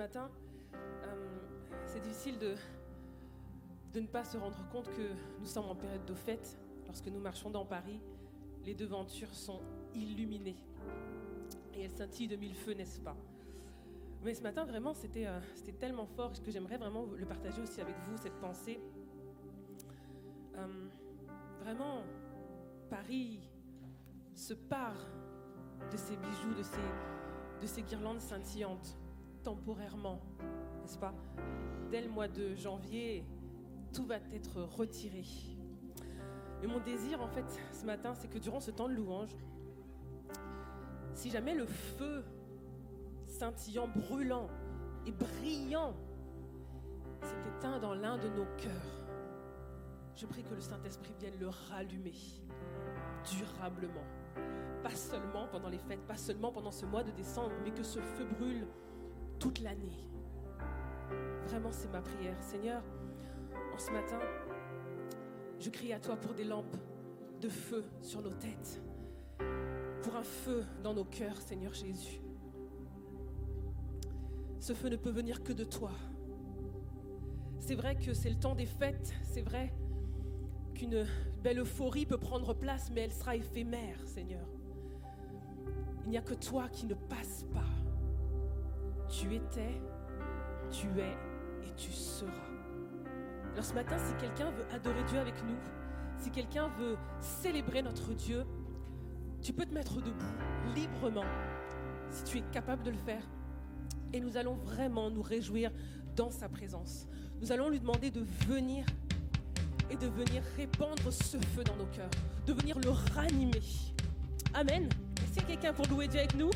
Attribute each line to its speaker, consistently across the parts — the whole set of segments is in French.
Speaker 1: matin, euh, c'est difficile de, ne pas se rendre compte que nous sommes en période de fête. Lorsque nous marchons dans Paris, les devantures sont illuminées. Et elles scintillent de mille feux, n'est-ce pas? Mais ce matin, vraiment, c'était euh, tellement fort que j'aimerais vraiment le partager aussi avec vous, cette pensée. Euh, vraiment, Paris se part de ses bijoux, de ses, de ces guirlandes scintillantes, temporairement, n'est-ce pas? Dès le mois de janvier, tout va être retiré. Mais mon désir, en fait, ce matin, c'est que durant ce temps de louange, si jamais le feu scintillant, brûlant et brillant s'est éteint dans l'un de nos cœurs, je prie que le Saint-Esprit vienne le rallumer durablement. Pas seulement pendant les fêtes, pas seulement pendant ce mois de décembre, mais que ce feu brûle toute l'année. Vraiment, c'est ma prière. Seigneur, en ce matin, je crie à toi pour des lampes de feu sur nos têtes, pour un feu dans nos cœurs, Seigneur Jésus. Ce feu ne peut venir que de toi. C'est vrai que c'est le temps des fêtes, c'est vrai qu'une belle euphorie peut prendre place, mais elle sera éphémère, Seigneur. Il n'y a que toi qui ne passe pas. Tu étais, tu es et tu seras. Alors ce matin, si quelqu'un veut adorer Dieu avec nous, si quelqu'un veut célébrer notre Dieu, tu peux te mettre debout librement, si tu es capable de le faire. Et nous allons vraiment nous réjouir dans sa présence. Nous allons lui demander de venir et de venir répandre ce feu dans nos cœurs, de venir le ranimer. Amen. Est-ce qu'il quelqu'un pour louer Dieu avec nous?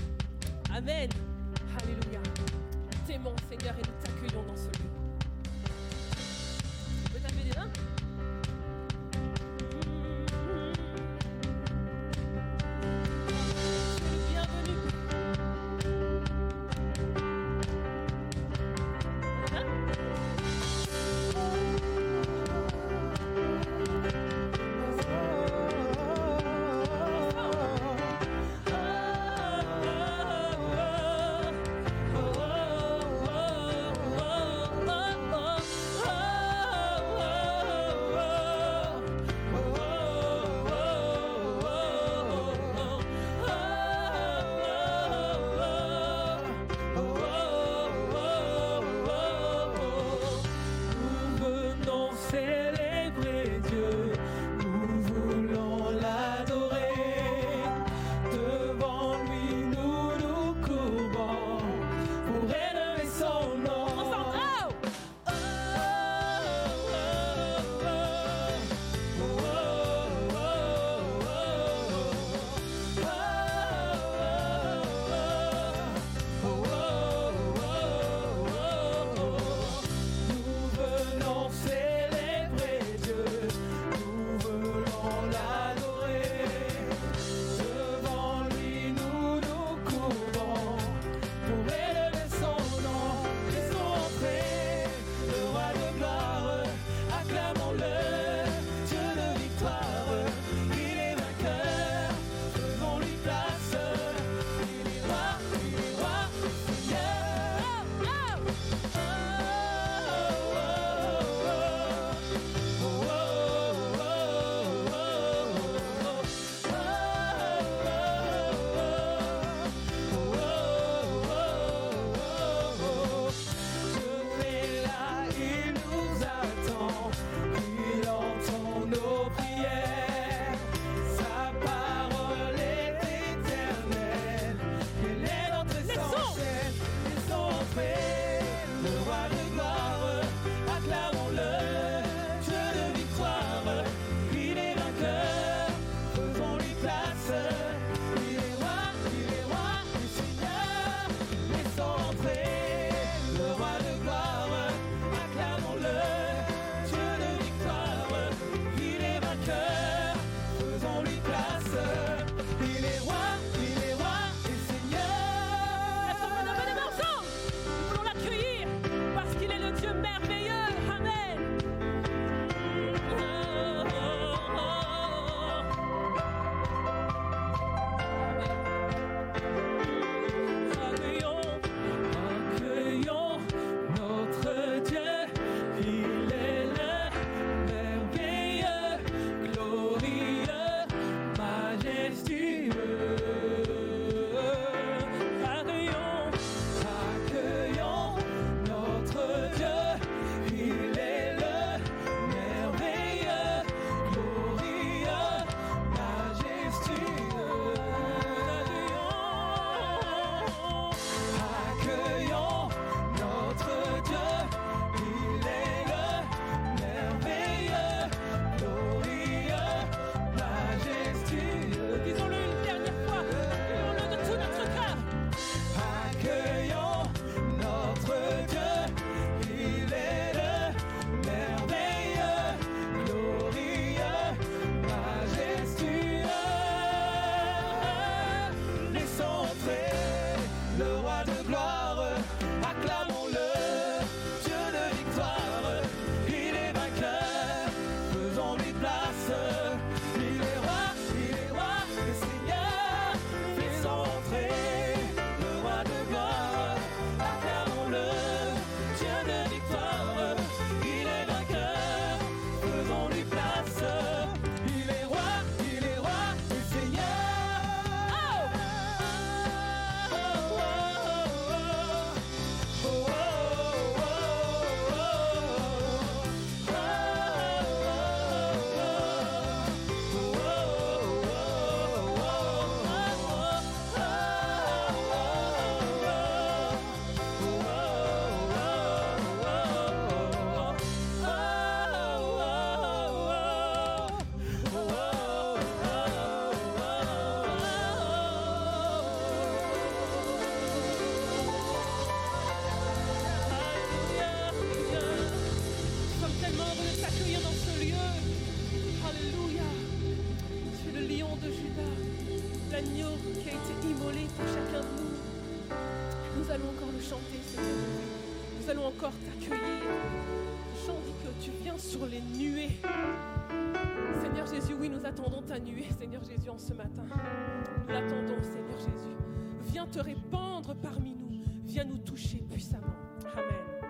Speaker 1: Amen. Alléluia. T'aimons Seigneur et nous t'accueillons dans ce lieu.
Speaker 2: Seigneur Jésus, oui, nous attendons ta nuée, Seigneur Jésus, en ce matin. Nous l'attendons, Seigneur Jésus. Viens te répandre parmi nous. Viens nous toucher puissamment. Amen.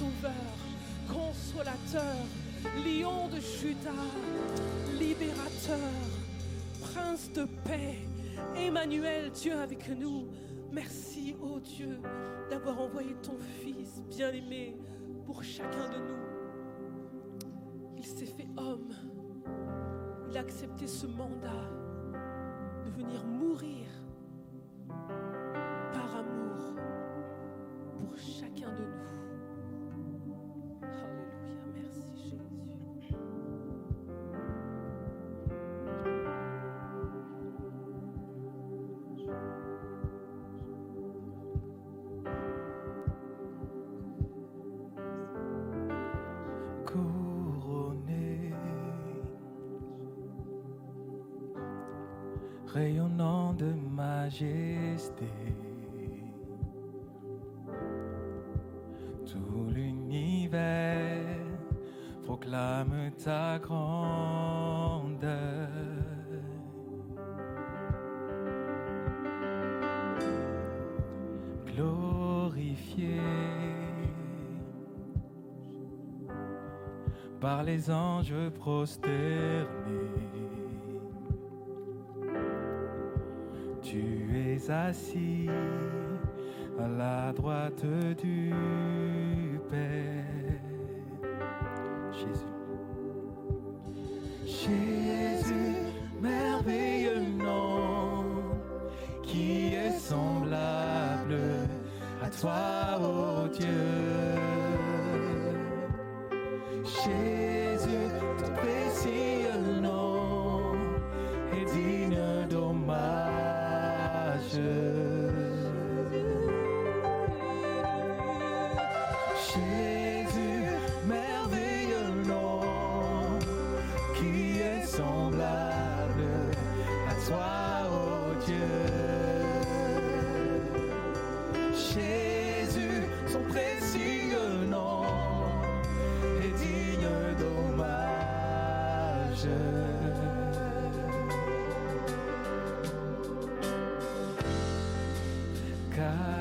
Speaker 1: Sauveur, consolateur, lion de Judas, libérateur, prince de paix, Emmanuel, Dieu avec nous. Merci, ô Dieu, d'avoir envoyé ton Fils bien-aimé pour chacun de nous. Il s'est fait homme. Il a accepté ce mandat de venir mourir par amour pour chacun de nous.
Speaker 2: Grandeur. Glorifié par les anges prosternés. Tu es assis à la droite du Père. sky.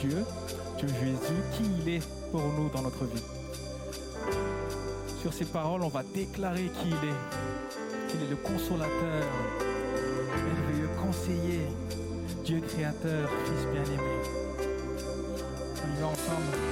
Speaker 2: Dieu, de Jésus, qui il est pour nous dans notre vie. Sur ces paroles, on va déclarer qui il est, qu'il est le consolateur, merveilleux conseiller, Dieu créateur, Fils bien-aimé. On y ensemble,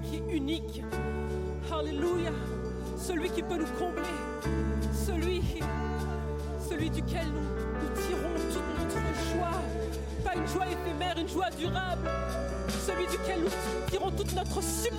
Speaker 2: qui est unique. Alléluia. Celui qui peut nous combler. Celui, celui duquel nous, tirons toute notre joie. Pas une joie éphémère, une joie durable. Celui duquel nous tirons toute notre subsistance,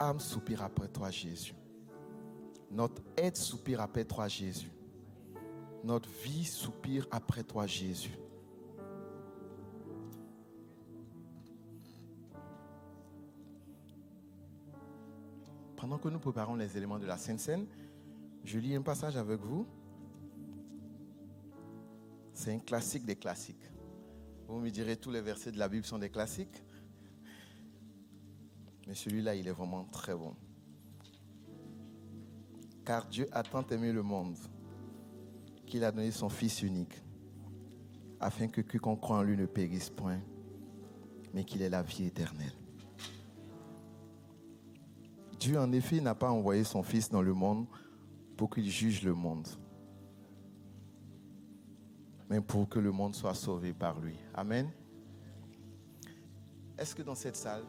Speaker 3: âme soupire après toi, Jésus. Notre aide soupire après toi, Jésus. Notre vie soupire après toi, Jésus. Pendant que nous préparons les éléments de la Sainte Seine, je lis un passage avec vous. C'est un classique des classiques. Vous me direz, tous les versets de la Bible sont des classiques. Mais celui-là, il est vraiment très bon. Car Dieu a tant aimé le monde qu'il a donné son Fils unique, afin que quiconque croit en lui ne périsse point, mais qu'il ait la vie éternelle. Dieu, en effet, n'a pas envoyé son Fils dans le monde pour qu'il juge le monde, mais pour que le monde soit sauvé par lui. Amen. Est-ce que dans cette salle,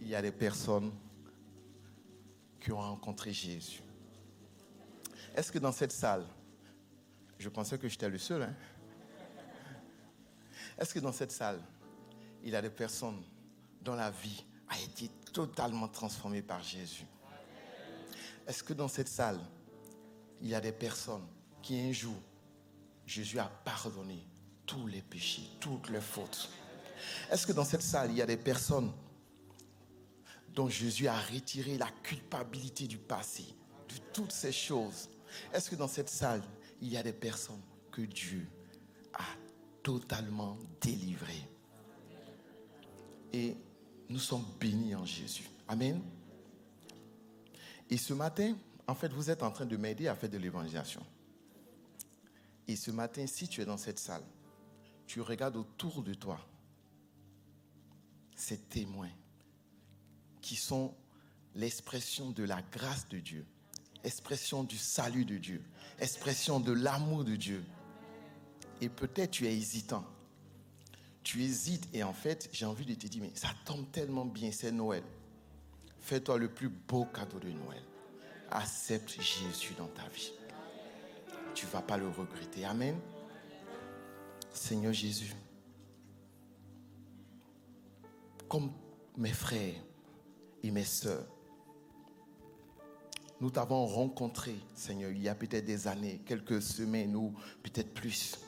Speaker 3: il y a des personnes qui ont rencontré Jésus. Est-ce que dans cette salle, je pensais que j'étais le seul, hein? Est-ce que dans cette salle, il y a des personnes dont la vie a été totalement transformée par Jésus? Est-ce que dans cette salle, il y a des personnes qui un jour, Jésus a pardonné tous les péchés, toutes les fautes? Est-ce que dans cette salle, il y a des personnes dont Jésus a retiré la culpabilité du passé, de toutes ces choses. Est-ce que dans cette salle, il y a des personnes que Dieu a totalement délivrées? Et nous sommes bénis en Jésus. Amen. Et ce matin, en fait, vous êtes en train de m'aider à faire de l'évangélisation. Et ce matin, si tu es dans cette salle, tu regardes autour de toi ces témoins qui sont l'expression de la grâce de Dieu, expression du salut de Dieu, expression de l'amour de Dieu. Et peut-être tu es hésitant. Tu hésites et en fait, j'ai envie de te dire, mais ça tombe tellement bien, c'est Noël. Fais-toi le plus beau cadeau de Noël. Accepte Jésus dans ta vie. Tu ne vas pas le regretter. Amen. Seigneur Jésus, comme mes frères, et mes sœurs. Nous t'avons rencontré, Seigneur, il y a peut-être des années, quelques semaines ou peut-être plus.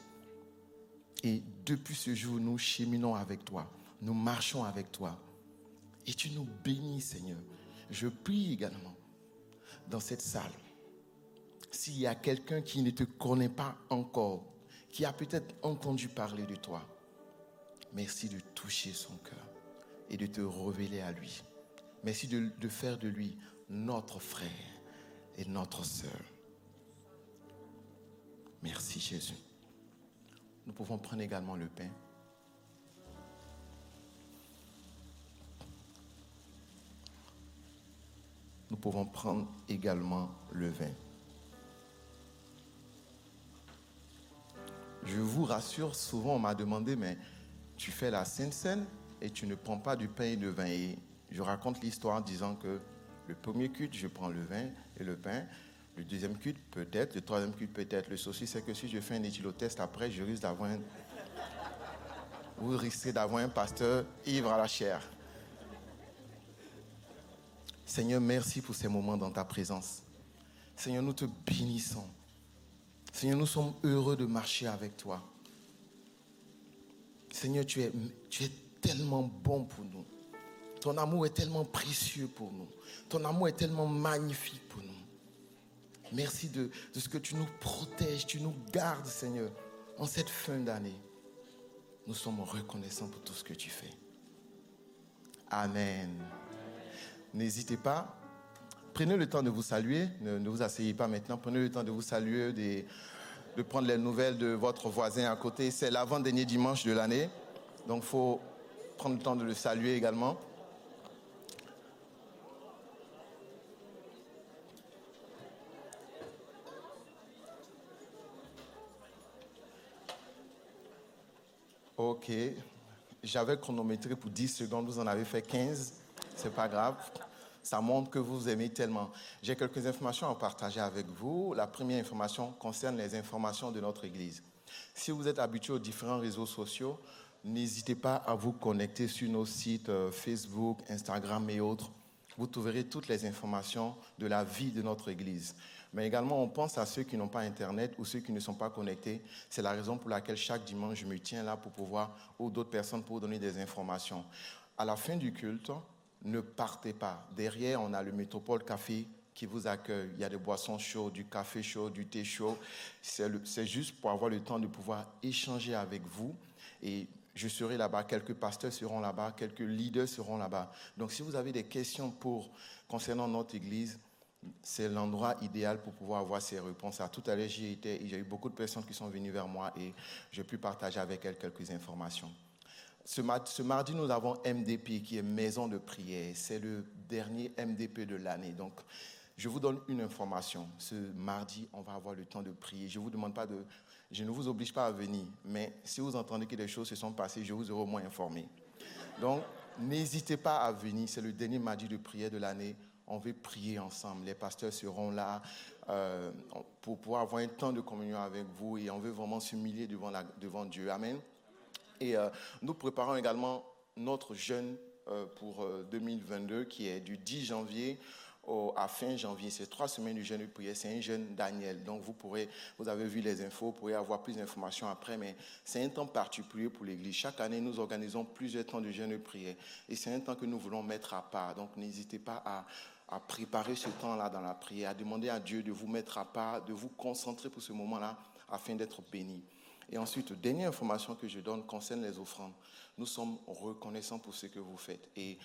Speaker 3: Et depuis ce jour, nous cheminons avec toi, nous marchons avec toi. Et tu nous bénis, Seigneur. Je prie également dans cette salle s'il y a quelqu'un qui ne te connaît pas encore, qui a peut-être entendu parler de toi, merci de toucher son cœur et de te révéler à lui. Merci de, de faire de lui notre frère et notre sœur. Merci Jésus. Nous pouvons prendre également le pain. Nous pouvons prendre également le vin. Je vous rassure, souvent on m'a demandé, mais tu fais la Sainte Seine et tu ne prends pas du pain et du vin. Je raconte l'histoire en disant que le premier culte, je prends le vin et le pain. Le deuxième culte, peut-être. Le troisième culte, peut-être. Le souci, c'est que si je fais un éthylotest après, je risque d'avoir un... Vous risquez d'avoir un pasteur ivre à la chair. Seigneur, merci pour ces moments dans ta présence. Seigneur, nous te bénissons. Seigneur, nous sommes heureux de marcher avec toi. Seigneur, tu es, tu es tellement bon pour nous. Ton amour est tellement précieux pour nous. Ton amour est tellement magnifique pour nous. Merci de, ce que tu nous protèges, tu nous gardes, Seigneur, en cette fin d'année. Nous sommes reconnaissants pour tout ce que tu fais. Amen. N'hésitez pas. Prenez le temps de vous saluer. Ne, ne vous asseyez pas maintenant. Prenez le temps de vous saluer, de, de prendre les nouvelles de votre voisin à côté. C'est l'avant-dernier dimanche de l'année. Donc, il faut prendre le temps de le saluer également. Ok. J'avais chronométré pour 10 secondes, vous en avez fait 15. C'est pas grave. Ça montre que vous aimez tellement. J'ai quelques informations à partager avec vous. La première information concerne les informations de notre Église. Si vous êtes habitué aux différents réseaux sociaux, n'hésitez pas à vous connecter sur nos sites euh, Facebook, Instagram et autres. Vous trouverez toutes les informations de la vie de notre Église. Mais également, on pense à ceux qui n'ont pas Internet ou ceux qui ne sont pas connectés. C'est la raison pour laquelle chaque dimanche, je me tiens là pour pouvoir, ou d'autres personnes pour donner des informations. À la fin du culte, ne partez pas. Derrière, on a le Métropole Café qui vous accueille. Il y a des boissons chaudes, du café chaud, du thé chaud. C'est juste pour avoir le temps de pouvoir échanger avec vous. Et je serai là-bas, quelques pasteurs seront là-bas, quelques leaders seront là-bas. Donc si vous avez des questions pour, concernant notre Église, c'est l'endroit idéal pour pouvoir avoir ces réponses. À tout à l'heure, j'y étais, et j'ai eu beaucoup de personnes qui sont venues vers moi et j'ai pu partager avec elles quelques informations. Ce, ma- ce mardi, nous avons MDP, qui est Maison de prière. C'est le dernier MDP de l'année. Donc, je vous donne une information. Ce mardi, on va avoir le temps de prier. Je vous demande pas de, je ne vous oblige pas à venir, mais si vous entendez que des choses se sont passées, je vous aurai au moins informé. Donc, n'hésitez pas à venir. C'est le dernier mardi de prière de l'année. On veut prier ensemble. Les pasteurs seront là euh, pour pouvoir avoir un temps de communion avec vous et on veut vraiment s'humilier devant, devant Dieu. Amen. Et euh, nous préparons également notre jeûne euh, pour euh, 2022 qui est du 10 janvier au- à fin janvier. C'est trois semaines du jeûne de prière. C'est un jeûne Daniel. Donc vous pourrez, vous avez vu les infos, vous pourrez avoir plus d'informations après, mais c'est un temps particulier pour l'Église. Chaque année, nous organisons plusieurs temps de jeûne de prière. Et c'est un temps que nous voulons mettre à part. Donc n'hésitez pas à, à préparer ce temps-là dans la prière, à demander à Dieu de vous mettre à part, de vous concentrer pour ce moment-là afin d'être béni. Et ensuite, dernière information que je donne concerne les offrandes. Nous sommes reconnaissants pour ce que vous faites. Et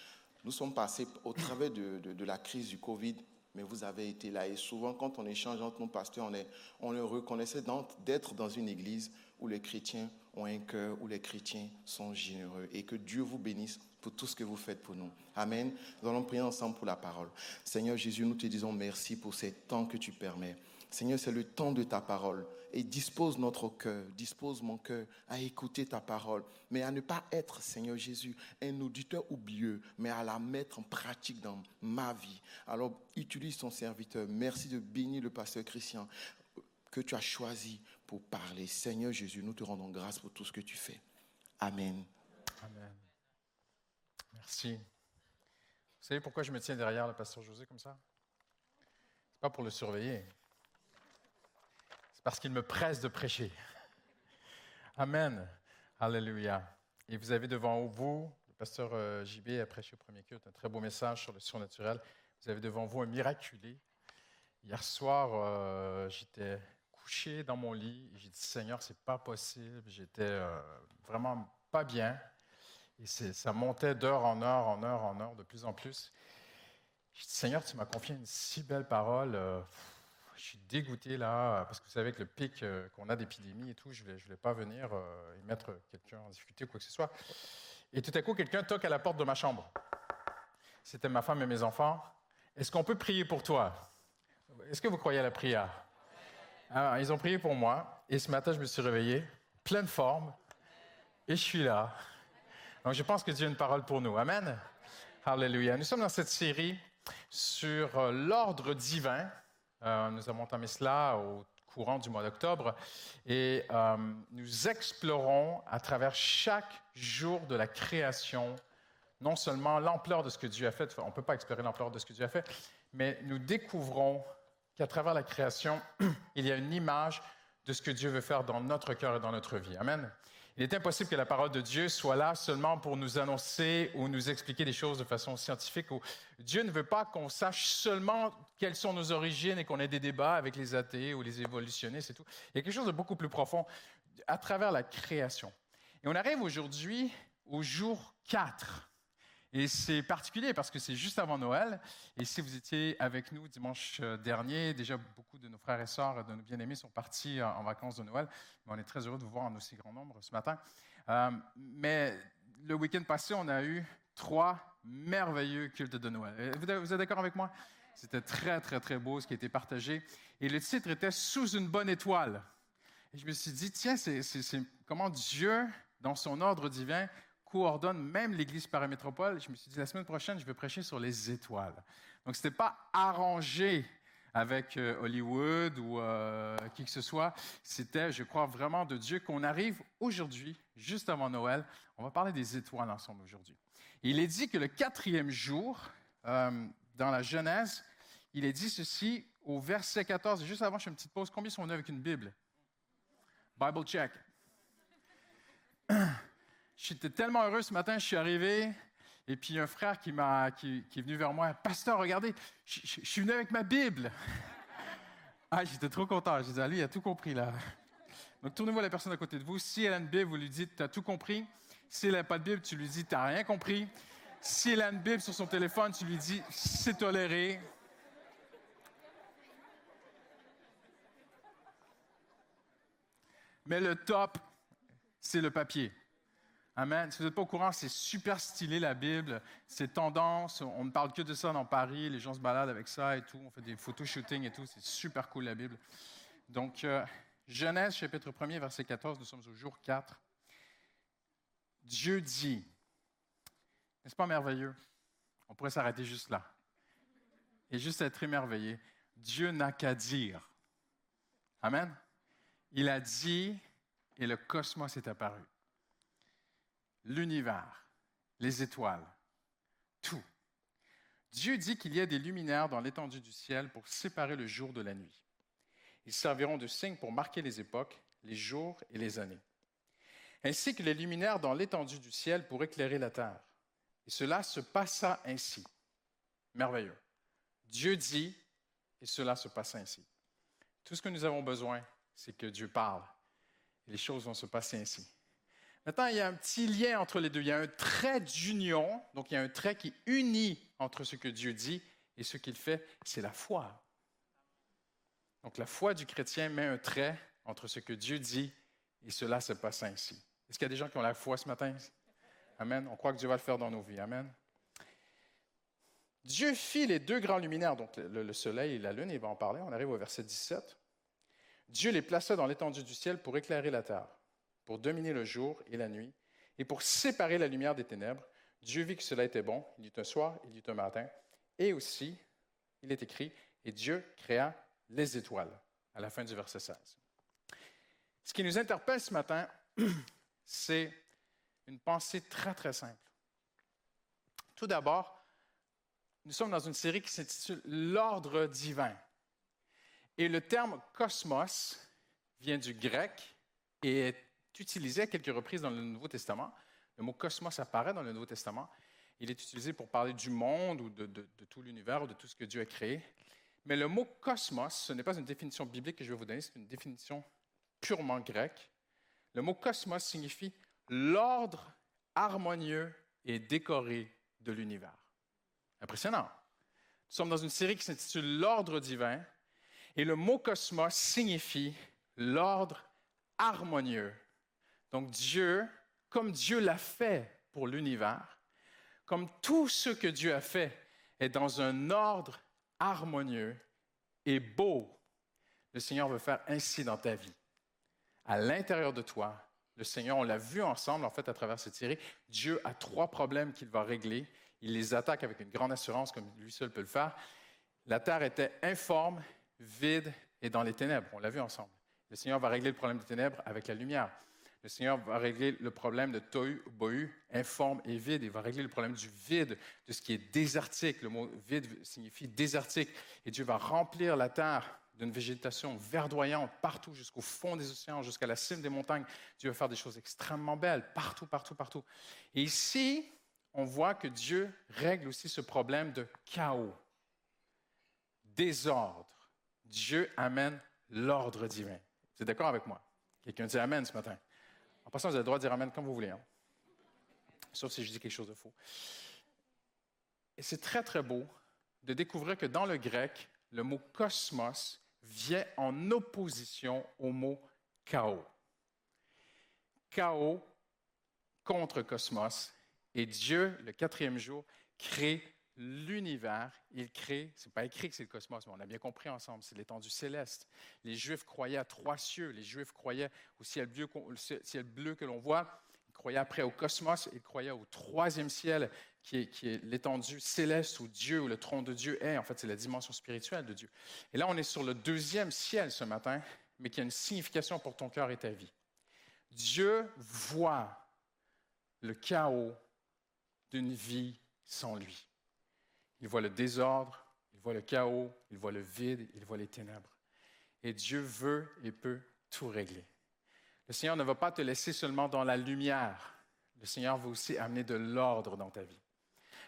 Speaker 3: nous sommes passés au travers de, de- de la crise du Covid, mais vous avez été là. Et souvent, quand on échange entre nos pasteurs, on, est, on le reconnaissait d'être dans une église où les chrétiens ont un cœur, où les chrétiens sont généreux. Et que Dieu vous bénisse pour tout ce que vous faites pour nous. Amen. Nous allons prier ensemble pour la parole. Seigneur Jésus, nous te disons merci pour ces temps que tu permets. Seigneur, c'est le temps de ta parole. Et dispose notre cœur, dispose mon cœur à écouter ta parole, mais à ne pas être, Seigneur Jésus, un auditeur oublieux, mais à la mettre en pratique dans ma vie. Alors, utilise ton serviteur. Merci de bénir le pasteur Christian que tu as choisi pour parler. Seigneur Jésus, nous te rendons grâce pour tout ce que tu fais. Amen.
Speaker 4: Amen. Merci. Vous savez pourquoi je me tiens derrière le pasteur José comme ça? C'est pas pour le surveiller. C'est parce qu'il me presse de prêcher. Amen. Alléluia. Et vous avez devant vous, le pasteur euh, JB a prêché au premier culte un très beau message sur le surnaturel. Vous avez devant vous un miraculé Hier soir, euh, j'étais couché dans mon lit et j'ai dit Seigneur, c'est pas possible. J'étais euh, vraiment pas bien. Et ça montait d'heure en heure, en heure, en heure, de plus en plus. J'ai dit Seigneur, tu m'as confié une si belle parole. Euh, je suis dégoûté là, parce que vous savez, avec le pic qu'on a d'épidémie et tout, je ne voulais, je pas venir y mettre quelqu'un en difficulté ou quoi que ce soit. Et tout à coup, quelqu'un toque à la porte de ma chambre. C'était ma femme et mes enfants. Est-ce qu'on peut prier pour toi? Est-ce que vous croyez à la prière? Alors, ils ont prié pour moi et ce matin, je me suis réveillé, pleine forme, et je suis là. Donc, je pense que Dieu a une parole pour nous. Amen. Alléluia. Nous sommes dans cette série sur euh, l'ordre divin. Euh, nous avons entamé cela au courant du mois d'octobre et euh, nous explorons à travers chaque jour de la création non seulement l'ampleur de ce que Dieu a fait, on ne peut pas explorer l'ampleur de ce que Dieu a fait, mais nous découvrons qu'à travers la création, il y a une image de ce que Dieu veut faire dans notre cœur et dans notre vie. Amen. Il est impossible que la parole de Dieu soit là seulement pour nous annoncer ou nous expliquer des choses de façon scientifique. Dieu ne veut pas qu'on sache seulement quelles sont nos origines et qu'on ait des débats avec les athées ou les évolutionnistes et tout. Il y a quelque chose de beaucoup plus profond à travers la création. Et on arrive aujourd'hui au jour 4 et c'est particulier parce que c'est juste avant Noël. Et si vous étiez avec nous dimanche euh, dernier, déjà beaucoup de nos frères et sœurs, de nos bien-aimés sont partis euh, en vacances de Noël. On est très heureux de vous voir en aussi grand nombre ce matin. Euh, mais le week-end passé, on a eu trois merveilleux cultes de Noël. Vous êtes d'accord avec moi? C'était très, très, très beau ce qui a été partagé. Et le titre était Sous une bonne étoile. Et je me suis dit, tiens, c'est comment Dieu, dans son ordre divin, coordonne même l'Église paramétropole. Je me suis dit, la semaine prochaine, je vais prêcher sur les étoiles. Donc, ce n'était pas arrangé avec euh, Hollywood ou euh, qui que ce soit. C'était, je crois, vraiment de Dieu qu'on arrive aujourd'hui, juste avant Noël. On va parler des étoiles ensemble aujourd'hui. Il est dit que le quatrième jour, euh, dans la Genèse, il est dit ceci au verset 14. Juste avant, je fais une petite pause. Combien sont venus avec une Bible? Bible check. J'étais tellement heureux ce matin, je suis arrivé, et puis un frère qui, m'a, qui, est venu vers moi, Pasteur, regardez, je, suis venu avec ma Bible. ah, j'étais trop content. J'ai dit, ah, lui, il a tout compris là. Donc, tournez-vous à la personne à côté de vous. Si elle a une Bible, vous lui dites, tu as tout compris. Si elle n'a pas de Bible, tu lui dis, tu n'as rien compris. Si elle a une Bible sur son téléphone, tu lui dis, c'est toléré. Mais le top, c'est le papier. Amen. Si vous n'êtes pas au courant, c'est super stylé la Bible. C'est tendance. On ne parle que de ça dans Paris. Les gens se baladent avec ça et tout. On fait des photoshootings et tout. C'est super cool la Bible. Donc, euh, Genèse chapitre 1 verset 14, nous sommes au jour 4. Dieu dit, n'est-ce pas merveilleux? On pourrait s'arrêter juste là. Et juste être émerveillé. Dieu n'a qu'à dire. Amen. Il a dit et le cosmos est apparu l'univers, les étoiles, tout. Dieu dit qu'il y a des luminaires dans l'étendue du ciel pour séparer le jour de la nuit. Ils serviront de signe pour marquer les époques, les jours et les années. Ainsi que les luminaires dans l'étendue du ciel pour éclairer la terre. Et cela se passa ainsi. Merveilleux. Dieu dit, et cela se passa ainsi. Tout ce que nous avons besoin, c'est que Dieu parle. Et les choses vont se passer ainsi. Maintenant, il y a un petit lien entre les deux. Il y a un trait d'union, donc il y a un trait qui unit entre ce que Dieu dit et ce qu'il fait, c'est la foi. Donc la foi du chrétien met un trait entre ce que Dieu dit et cela se passe ainsi. Est-ce qu'il y a des gens qui ont la foi ce matin? Amen. On croit que Dieu va le faire dans nos vies. Amen. Dieu fit les deux grands luminaires, donc le, soleil et la lune, il va en parler. On arrive au verset 17. Dieu les plaça dans l'étendue du ciel pour éclairer la terre pour dominer le jour et la nuit, et pour séparer la lumière des ténèbres. Dieu vit que cela était bon. Il y eut un soir, il y eut un matin. Et aussi, il est écrit, et Dieu créa les étoiles, à la fin du verset 16. Ce qui nous interpelle ce matin, c'est une pensée très, très simple. Tout d'abord, nous sommes dans une série qui s'intitule L'ordre divin. Et le terme cosmos vient du grec et est utilisé à quelques reprises dans le Nouveau Testament. Le mot cosmos apparaît dans le Nouveau Testament. Il est utilisé pour parler du monde ou de, tout l'univers ou de tout ce que Dieu a créé. Mais le mot cosmos, ce n'est pas une définition biblique que je vais vous donner, c'est une définition purement grecque. Le mot cosmos signifie l'ordre harmonieux et décoré de l'univers. Impressionnant. Nous sommes dans une série qui s'intitule L'ordre divin et le mot cosmos signifie l'ordre harmonieux. Donc Dieu, comme Dieu l'a fait pour l'univers, comme tout ce que Dieu a fait est dans un ordre harmonieux et beau, le Seigneur veut faire ainsi dans ta vie. À l'intérieur de toi, le Seigneur, on l'a vu ensemble en fait à travers cette série, Dieu a trois problèmes qu'il va régler. Il les attaque avec une grande assurance comme lui seul peut le faire. La terre était informe, vide et dans les ténèbres. On l'a vu ensemble. Le Seigneur va régler le problème des ténèbres avec la lumière. Le Seigneur va régler le problème de tohu, bohu, informe et vide. Il va régler le problème du vide, de ce qui est désertique. Le mot vide signifie désertique. Et Dieu va remplir la terre d'une végétation verdoyante partout, jusqu'au fond des océans, jusqu'à la cime des montagnes. Dieu va faire des choses extrêmement belles, partout, partout, partout. Et ici, on voit que Dieu règle aussi ce problème de chaos, désordre. Dieu amène l'ordre divin. Vous êtes d'accord avec moi? Quelqu'un dit Amen ce matin. Passant, vous avez le droit dire Amen comme vous voulez. Hein? Sauf si je dis quelque chose de faux. Et c'est très, très beau de découvrir que dans le grec, le mot cosmos vient en opposition au mot chaos. Chaos contre cosmos. Et Dieu, le quatrième jour, crée l'univers, il crée, c'est pas écrit que c'est le cosmos, mais on a bien compris ensemble, c'est l'étendue céleste. Les Juifs croyaient à trois cieux, les Juifs croyaient au ciel bleu, ciel bleu que l'on voit, ils croyaient après au cosmos, ils croyaient au troisième ciel qui est, qui est l'étendue céleste où Dieu, où le trône de Dieu est. En fait, c'est la dimension spirituelle de Dieu. Et là, on est sur le deuxième ciel ce matin, mais qui a une signification pour ton cœur et ta vie. Dieu voit le chaos d'une vie sans lui. Il voit le désordre, il voit le chaos, il voit le vide, il voit les ténèbres. Et Dieu veut et peut tout régler. Le Seigneur ne va pas te laisser seulement dans la lumière. Le Seigneur veut aussi amener de l'ordre dans ta vie.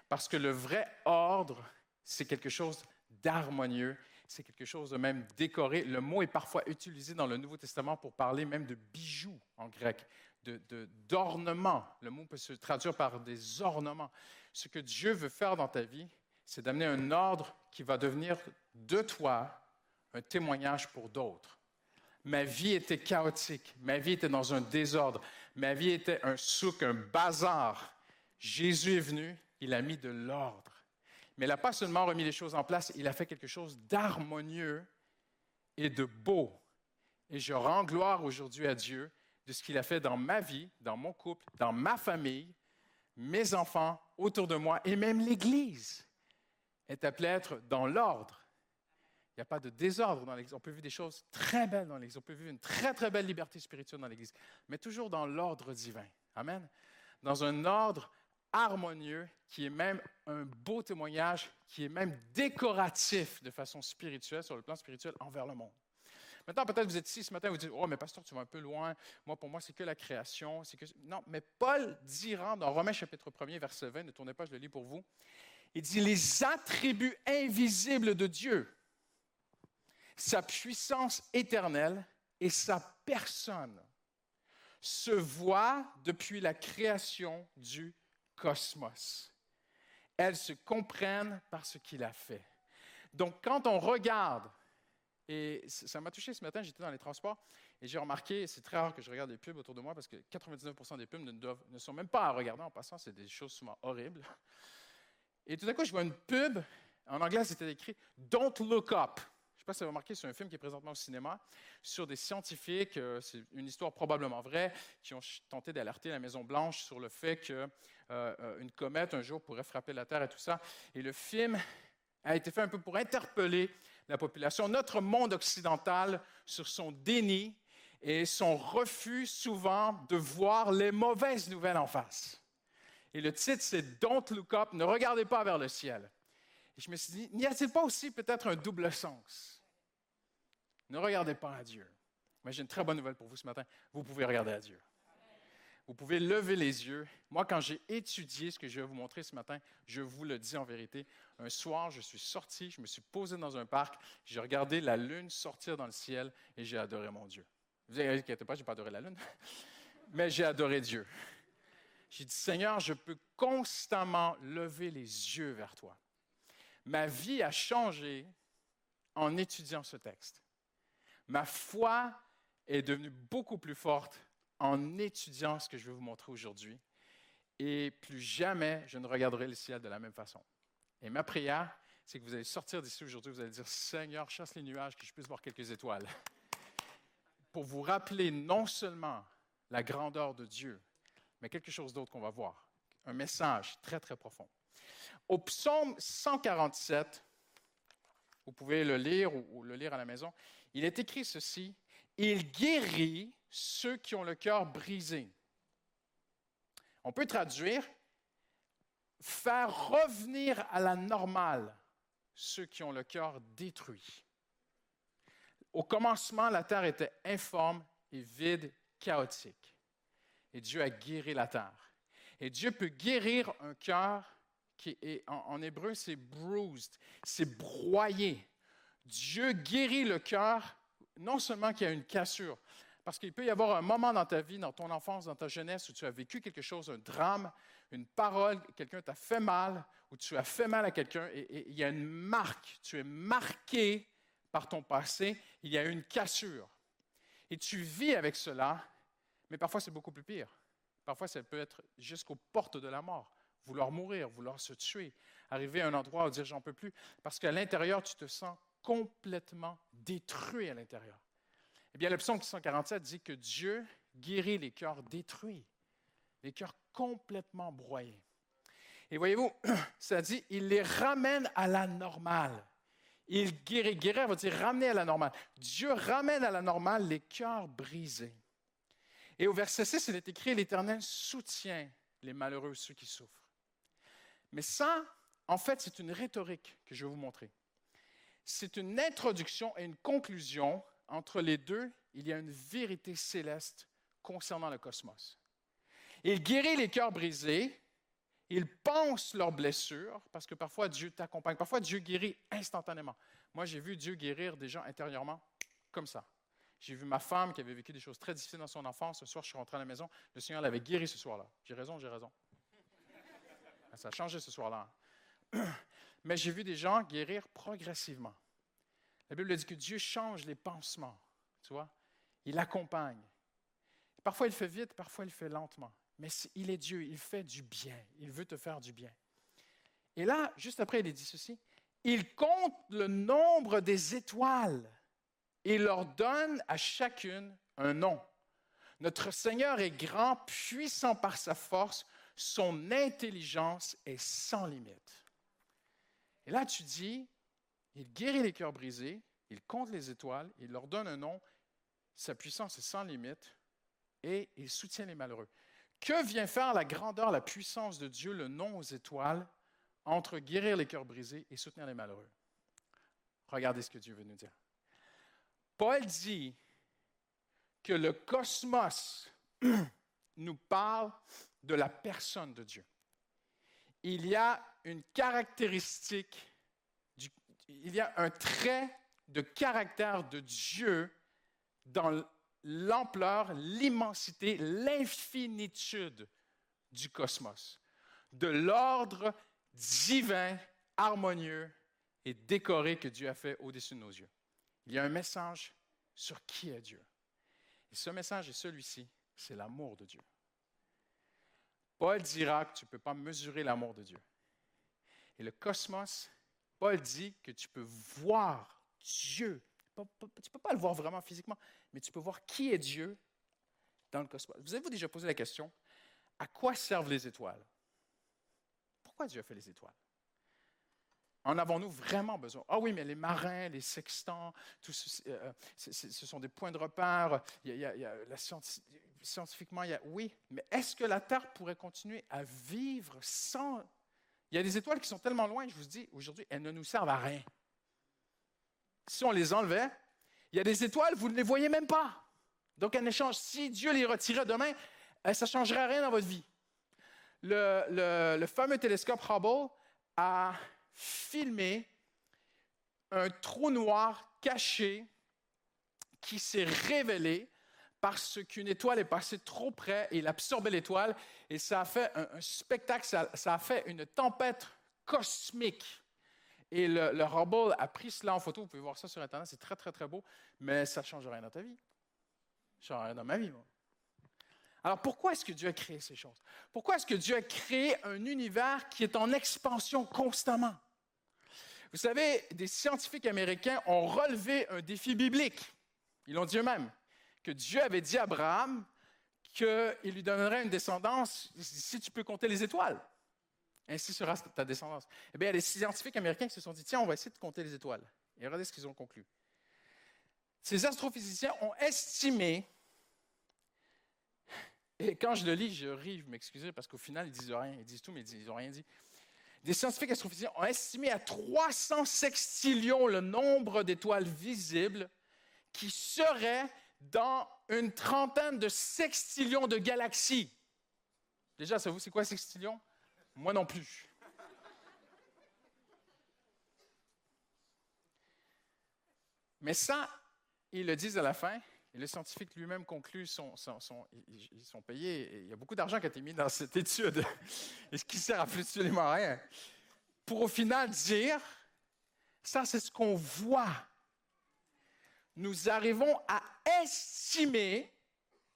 Speaker 4: Parce que le vrai ordre, c'est quelque chose d'harmonieux, c'est quelque chose de même décoré. Le mot est parfois utilisé dans le Nouveau Testament pour parler même de bijoux en grec, d'ornements. De, le mot peut se traduire par des ornements. Ce que Dieu veut faire dans ta vie, c'est d'amener un ordre qui va devenir de toi un témoignage pour d'autres. Ma vie était chaotique, ma vie était dans un désordre, ma vie était un souk, un bazar. Jésus est venu, il a mis de l'ordre. Mais il n'a pas seulement remis les choses en place, il a fait quelque chose d'harmonieux et de beau. Et je rends gloire aujourd'hui à Dieu de ce qu'il a fait dans ma vie, dans mon couple, dans ma famille, mes enfants autour de moi et même l'Église est appelé à être dans l'ordre. Il n'y a pas de désordre dans l'Église. On peut vivre des choses très belles dans l'Église. On peut vivre une très, très belle liberté spirituelle dans l'Église, mais toujours dans l'ordre divin. Amen. Dans un ordre harmonieux qui est même un beau témoignage, qui est même décoratif de façon spirituelle, sur le plan spirituel, envers le monde. Maintenant, peut-être vous êtes ici ce matin, vous dites, oh, mais pasteur, tu vas un peu loin. Moi, pour moi, c'est que la création. C'est que... Non, mais Paul dira dans Romains chapitre 1 verset 20, ne tournez pas, je le lis pour vous. Il dit les attributs invisibles de Dieu, sa puissance éternelle et sa personne se voient depuis la création du cosmos. Elles se comprennent par ce qu'il a fait. Donc, quand on regarde, et ça m'a touché ce matin, j'étais dans les transports, et j'ai remarqué, c'est très rare que je regarde des pubs autour de moi parce que 99% des pubs ne, ne sont même pas à regarder en passant, c'est des choses souvent horribles. Et tout à coup, je vois une pub. En anglais, c'était écrit Don't Look Up. Je ne sais pas si vous avez remarqué, c'est un film qui est présentement au cinéma sur des scientifiques, euh, c'est une histoire probablement vraie, qui ont tenté d'alerter la Maison-Blanche sur le fait qu'une euh, euh, comète un jour pourrait frapper la Terre et tout ça. Et le film a été fait un peu pour interpeller la population, notre monde occidental, sur son déni et son refus souvent de voir les mauvaises nouvelles en face. Et le titre, c'est Don't Look Up, ne regardez pas vers le ciel. Et je me suis dit, n'y a-t-il pas aussi peut-être un double sens? Ne regardez pas à Dieu. Mais j'ai une très bonne nouvelle pour vous ce matin. Vous pouvez regarder à Dieu. Vous pouvez lever les yeux. Moi, quand j'ai étudié ce que je vais vous montrer ce matin, je vous le dis en vérité. Un soir, je suis sorti, je me suis posé dans un parc, j'ai regardé la lune sortir dans le ciel et j'ai adoré mon Dieu. Vous inquiétez pas, je n'ai pas adoré la lune, mais j'ai adoré Dieu. J'ai dit, Seigneur, je peux constamment lever les yeux vers toi. Ma vie a changé en étudiant ce texte. Ma foi est devenue beaucoup plus forte en étudiant ce que je vais vous montrer aujourd'hui. Et plus jamais je ne regarderai le ciel de la même façon. Et ma prière, c'est que vous allez sortir d'ici aujourd'hui, vous allez dire, Seigneur, chasse les nuages, que je puisse voir quelques étoiles. Pour vous rappeler non seulement la grandeur de Dieu, mais quelque chose d'autre qu'on va voir. Un message très, très profond. Au psaume 147, vous pouvez le lire ou, le lire à la maison, il est écrit ceci, Il guérit ceux qui ont le cœur brisé. On peut traduire faire revenir à la normale ceux qui ont le cœur détruit. Au commencement, la terre était informe et vide, chaotique. Et Dieu a guéri la terre. Et Dieu peut guérir un cœur qui est, en, hébreu, c'est bruised, c'est broyé. Dieu guérit le cœur, non seulement qu'il y a une cassure, parce qu'il peut y avoir un moment dans ta vie, dans ton enfance, dans ta jeunesse, où tu as vécu quelque chose, un drame, une parole, quelqu'un t'a fait mal, ou tu as fait mal à quelqu'un, et, il y a une marque, tu es marqué par ton passé, il y a une cassure. Et tu vis avec cela, mais parfois c'est beaucoup plus pire. Parfois ça peut être jusqu'aux portes de la mort, vouloir mourir, vouloir se tuer, arriver à un endroit où dire j'en peux plus, parce qu'à l'intérieur tu te sens complètement détruit à l'intérieur. Eh bien, le psaume 147 dit que Dieu guérit les cœurs détruits, les cœurs complètement broyés. Et voyez-vous, ça dit, il les ramène à la normale. Il guérit. Guérir veut dire ramener à la normale. Dieu ramène à la normale les cœurs brisés. Et au verset 6, il est écrit, l'Éternel soutient les malheureux, ceux qui souffrent. Mais ça, en fait, c'est une rhétorique que je vais vous montrer. C'est une introduction et une conclusion entre les deux, il y a une vérité céleste concernant le cosmos. Il guérit les cœurs brisés, il pense leurs blessures, parce que parfois Dieu t'accompagne, parfois Dieu guérit instantanément. Moi, j'ai vu Dieu guérir des gens intérieurement comme ça. J'ai vu ma femme qui avait vécu des choses très difficiles dans son enfance. Ce soir, je suis rentré à la maison, le Seigneur l'avait guéri ce soir-là. J'ai raison, j'ai raison. Ça a changé ce soir-là. Mais j'ai vu des gens guérir progressivement. La Bible dit que Dieu change les pansements, tu vois. Il accompagne. Parfois, il fait vite, parfois, il fait lentement. Mais il est Dieu, il fait du bien. Il veut te faire du bien. Et là, juste après, il dit ceci. Il compte le nombre des étoiles et leur donne à chacune un nom. Notre Seigneur est grand, puissant par sa force. Son intelligence est sans limite. Et là, tu dis, il guérit les cœurs brisés, il compte les étoiles, il leur donne un nom, sa puissance est sans limite et il soutient les malheureux. Que vient faire la grandeur, la puissance de Dieu, le nom aux étoiles, entre guérir les cœurs brisés et soutenir les malheureux? Regardez ce que Dieu veut nous dire. Paul dit que le cosmos nous parle de la personne de Dieu. Il y a une caractéristique il y a un trait de caractère de Dieu dans l'ampleur, l'immensité, l'infinitude du cosmos, de l'ordre divin, harmonieux et décoré que Dieu a fait au-dessus de nos yeux. Il y a un message sur qui est Dieu. Et ce message est celui-ci, c'est l'amour de Dieu. Paul dira que tu ne peux pas mesurer l'amour de Dieu. Et le cosmos Paul dit que tu peux voir Dieu. Tu ne peux pas le voir vraiment physiquement, mais tu peux voir qui est Dieu dans le cosmos. Vous avez-vous déjà posé la question, à quoi servent les étoiles? Pourquoi Dieu a fait les étoiles? En avons-nous vraiment besoin? Ah oui, mais les marins, les sextants, tout euh, ce, sont des points de repère. Scientifiquement, il y a, oui, mais est-ce que la Terre pourrait continuer à vivre sans? Il y a des étoiles qui sont tellement loin, je vous dis, aujourd'hui, elles ne nous servent à rien. Si on les enlevait, il y a des étoiles, vous ne les voyez même pas. Donc, échange, si Dieu les retirait demain, eh, ça ne changerait rien dans votre vie. Le, le fameux télescope Hubble a filmé un trou noir caché qui s'est révélé parce qu'une étoile est passée trop près et il absorbait l'étoile et ça a fait un, spectacle, ça, a fait une tempête cosmique. Et le, le Hubble a pris cela en photo, vous pouvez voir ça sur Internet, c'est très très très beau, mais ça ne change rien dans ta vie. Ça ne change rien dans ma vie. Moi. Alors pourquoi est-ce que Dieu a créé ces choses? Pourquoi est-ce que Dieu a créé un univers qui est en expansion constamment? Vous savez, des scientifiques américains ont relevé un défi biblique. Ils l'ont dit eux-mêmes, que Dieu avait dit à Abraham qu'il lui donnerait une descendance si tu peux compter les étoiles. Ainsi sera ta descendance. Eh bien, il y a des scientifiques américains qui se sont dit, tiens, on va essayer de compter les étoiles. Et regardez ce qu'ils ont conclu. Ces astrophysiciens ont estimé et quand je le lis, je ris, je m'excuse parce qu'au final, ils disent rien. Ils disent tout, mais ils n'ont rien dit. Des scientifiques astrophysiciens ont estimé à 300 sextillions le nombre d'étoiles visibles qui seraient dans une trentaine de sextillions de galaxies. Déjà, savez-vous c'est quoi sextillions? Moi non plus. Mais ça, ils le disent à la fin, et le scientifique lui-même conclut, son, ils sont payés, il y a beaucoup d'argent qui a été mis dans cette étude, et ce qui sert à absolument rien, pour au final dire, ça c'est ce qu'on voit. Nous arrivons à estimer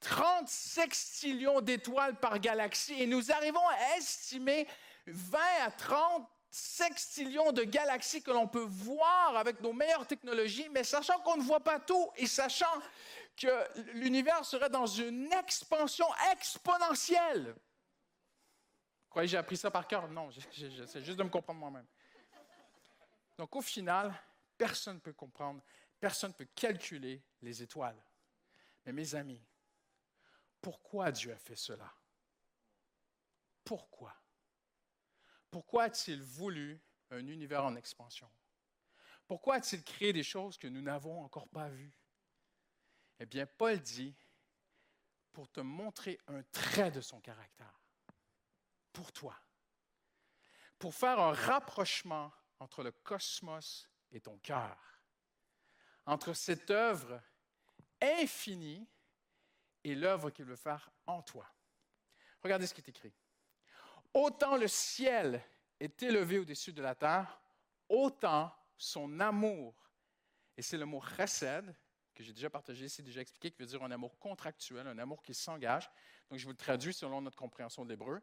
Speaker 4: 30 sextillions d'étoiles par galaxie, et nous arrivons à estimer 20 à 30 sextillions de galaxies que l'on peut voir avec nos meilleures technologies, mais sachant qu'on ne voit pas tout et sachant que l'univers serait dans une expansion exponentielle. Croyez que j'ai appris ça par cœur? Non, j'essaie juste de me comprendre moi-même. Donc au final, personne ne peut comprendre, personne ne peut calculer les étoiles. Mais mes amis, pourquoi Dieu a fait cela? Pourquoi? Pourquoi a-t-il voulu un univers en expansion? Pourquoi a-t-il créé des choses que nous n'avons encore pas vues? Eh bien, Paul dit, pour te montrer un trait de son caractère, pour toi, pour faire un rapprochement entre le cosmos et ton cœur, entre cette œuvre infinie et l'œuvre qu'il veut faire en toi. Regardez ce qui est écrit. Autant le ciel est élevé au-dessus de la terre, autant son amour, et c'est le mot chesed, que j'ai déjà partagé ici, déjà expliqué, qui veut dire un amour contractuel, un amour qui s'engage. Donc, je vous le traduis selon notre compréhension de l'hébreu.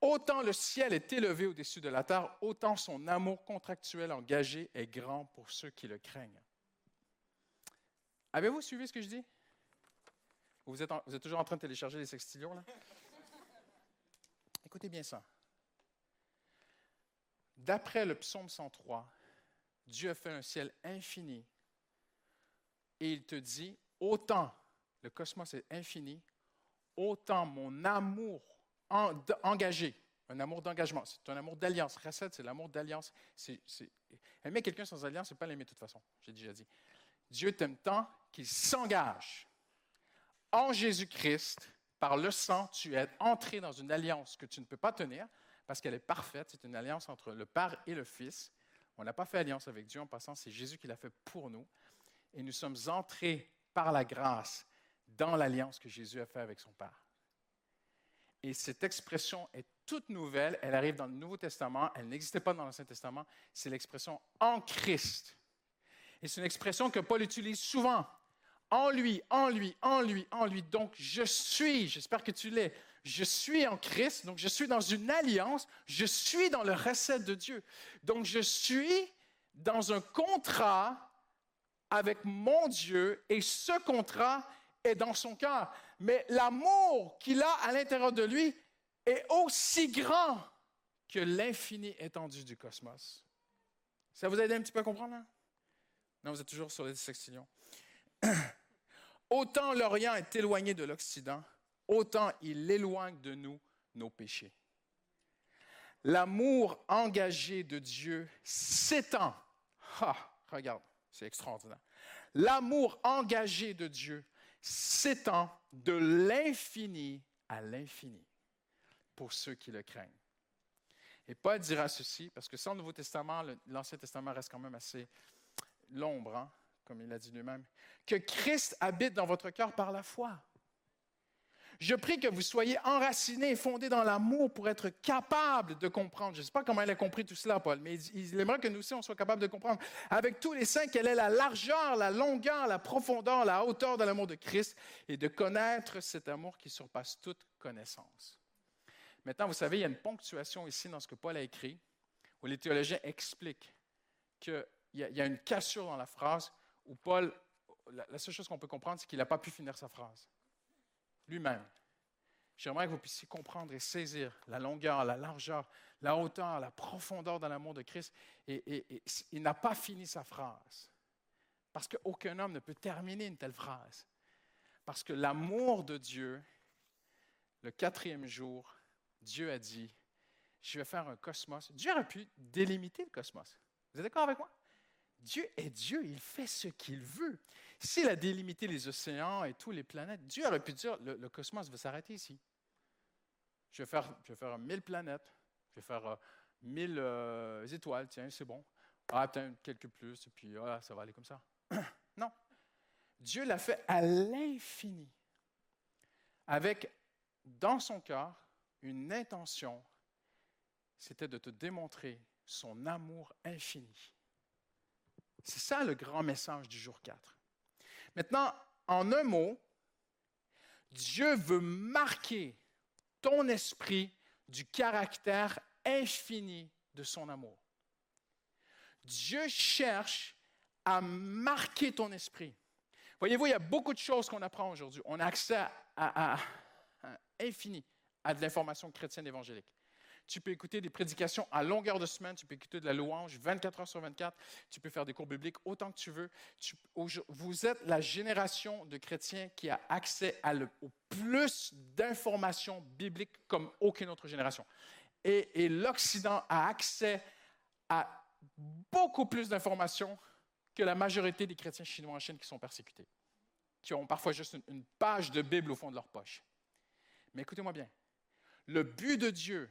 Speaker 4: Autant le ciel est élevé au-dessus de la terre, autant son amour contractuel engagé est grand pour ceux qui le craignent. Avez-vous suivi ce que je dis? Vous êtes, vous êtes toujours en train de télécharger les sextillions, là? Écoutez bien ça. D'après le psaume 103, Dieu a fait un ciel infini et il te dit, autant le cosmos est infini, autant mon amour engagé, un amour d'engagement, c'est un amour d'alliance. Recette, c'est l'amour d'alliance. aimer quelqu'un sans alliance, ce n'est pas l'aimer de toute façon, j'ai déjà dit. Dieu t'aime tant qu'il s'engage en Jésus-Christ. Par le sang, tu es entré dans une alliance que tu ne peux pas tenir parce qu'elle est parfaite. C'est une alliance entre le Père et le Fils. On n'a pas fait alliance avec Dieu en passant, c'est Jésus qui l'a fait pour nous et nous sommes entrés par la grâce dans l'alliance que Jésus a faite avec son Père. Et cette expression est toute nouvelle, elle arrive dans le Nouveau Testament, elle n'existait pas dans l'Ancien Testament, c'est l'expression en Christ. Et c'est une expression que Paul utilise souvent. En lui, en lui, en lui, en lui. Donc, je suis, j'espère que tu l'es, je suis en Christ, donc je suis dans une alliance, je suis dans le recette de Dieu. Donc, je suis dans un contrat avec mon Dieu et ce contrat est dans son cœur. Mais l'amour qu'il a à l'intérieur de lui est aussi grand que l'infini étendu du cosmos. Ça vous aide un petit peu à comprendre? Hein? Non, vous êtes toujours sur les sextillions. Autant l'Orient est éloigné de l'Occident, autant il éloigne de nous nos péchés. L'amour engagé de Dieu s'étend. Ah, regarde. C'est extraordinaire. L'amour engagé de Dieu s'étend de l'infini à l'infini pour ceux qui le craignent. Et Paul dira ceci, parce que sans le Nouveau Testament, l'Ancien Testament reste quand même assez l'ombre, hein, comme il a dit lui-même, que Christ habite dans votre cœur par la foi. Je prie que vous soyez enracinés et fondés dans l'amour pour être capables de comprendre. Je ne sais pas comment il a compris tout cela, Paul, mais il aimerait que nous aussi, on soit capables de comprendre avec tous les saints quelle est la largeur, la longueur, la profondeur, la hauteur de l'amour de Christ et de connaître cet amour qui surpasse toute connaissance. Maintenant, vous savez, il y a une ponctuation ici dans ce que Paul a écrit, où les théologiens expliquent qu'il y, a une cassure dans la phrase, où Paul, la seule chose qu'on peut comprendre, c'est qu'il n'a pas pu finir sa phrase lui-même. J'aimerais que vous puissiez comprendre et saisir la longueur, la largeur, la hauteur, la profondeur de l'amour de Christ. Et, il n'a pas fini sa phrase. Parce qu'aucun homme ne peut terminer une telle phrase. Parce que l'amour de Dieu, le quatrième jour, Dieu a dit, je vais faire un cosmos. Dieu aurait pu délimiter le cosmos. Vous êtes d'accord avec moi? Dieu est Dieu, il fait ce qu'il veut. S'il a délimité les océans et toutes les planètes, Dieu aurait pu dire le, cosmos va s'arrêter ici. Je vais, faire, je planètes, je vais faire euh, mille euh, étoiles, tiens, c'est bon. Ah, peut-être quelques plus, et puis voilà, ça va aller comme ça. non. Dieu l'a fait à l'infini, avec dans son cœur une intention, c'était de te démontrer son amour infini. C'est ça le grand message du jour 4. Maintenant, en un mot, Dieu veut marquer ton esprit du caractère infini de son amour. Dieu cherche à marquer ton esprit. Voyez-vous, il y a beaucoup de choses qu'on apprend aujourd'hui. On a accès à, à, infini à de l'information chrétienne évangélique. Tu peux écouter des prédications à longueur de semaine, tu peux écouter de la louange 24 heures sur 24, tu peux faire des cours bibliques autant que tu veux. vous êtes la génération de chrétiens qui a accès au plus d'informations bibliques comme aucune autre génération. Et l'Occident a accès à beaucoup plus d'informations que la majorité des chrétiens chinois en Chine qui sont persécutés, qui ont parfois juste une page de Bible au fond de leur poche. Mais écoutez-moi bien, le but de Dieu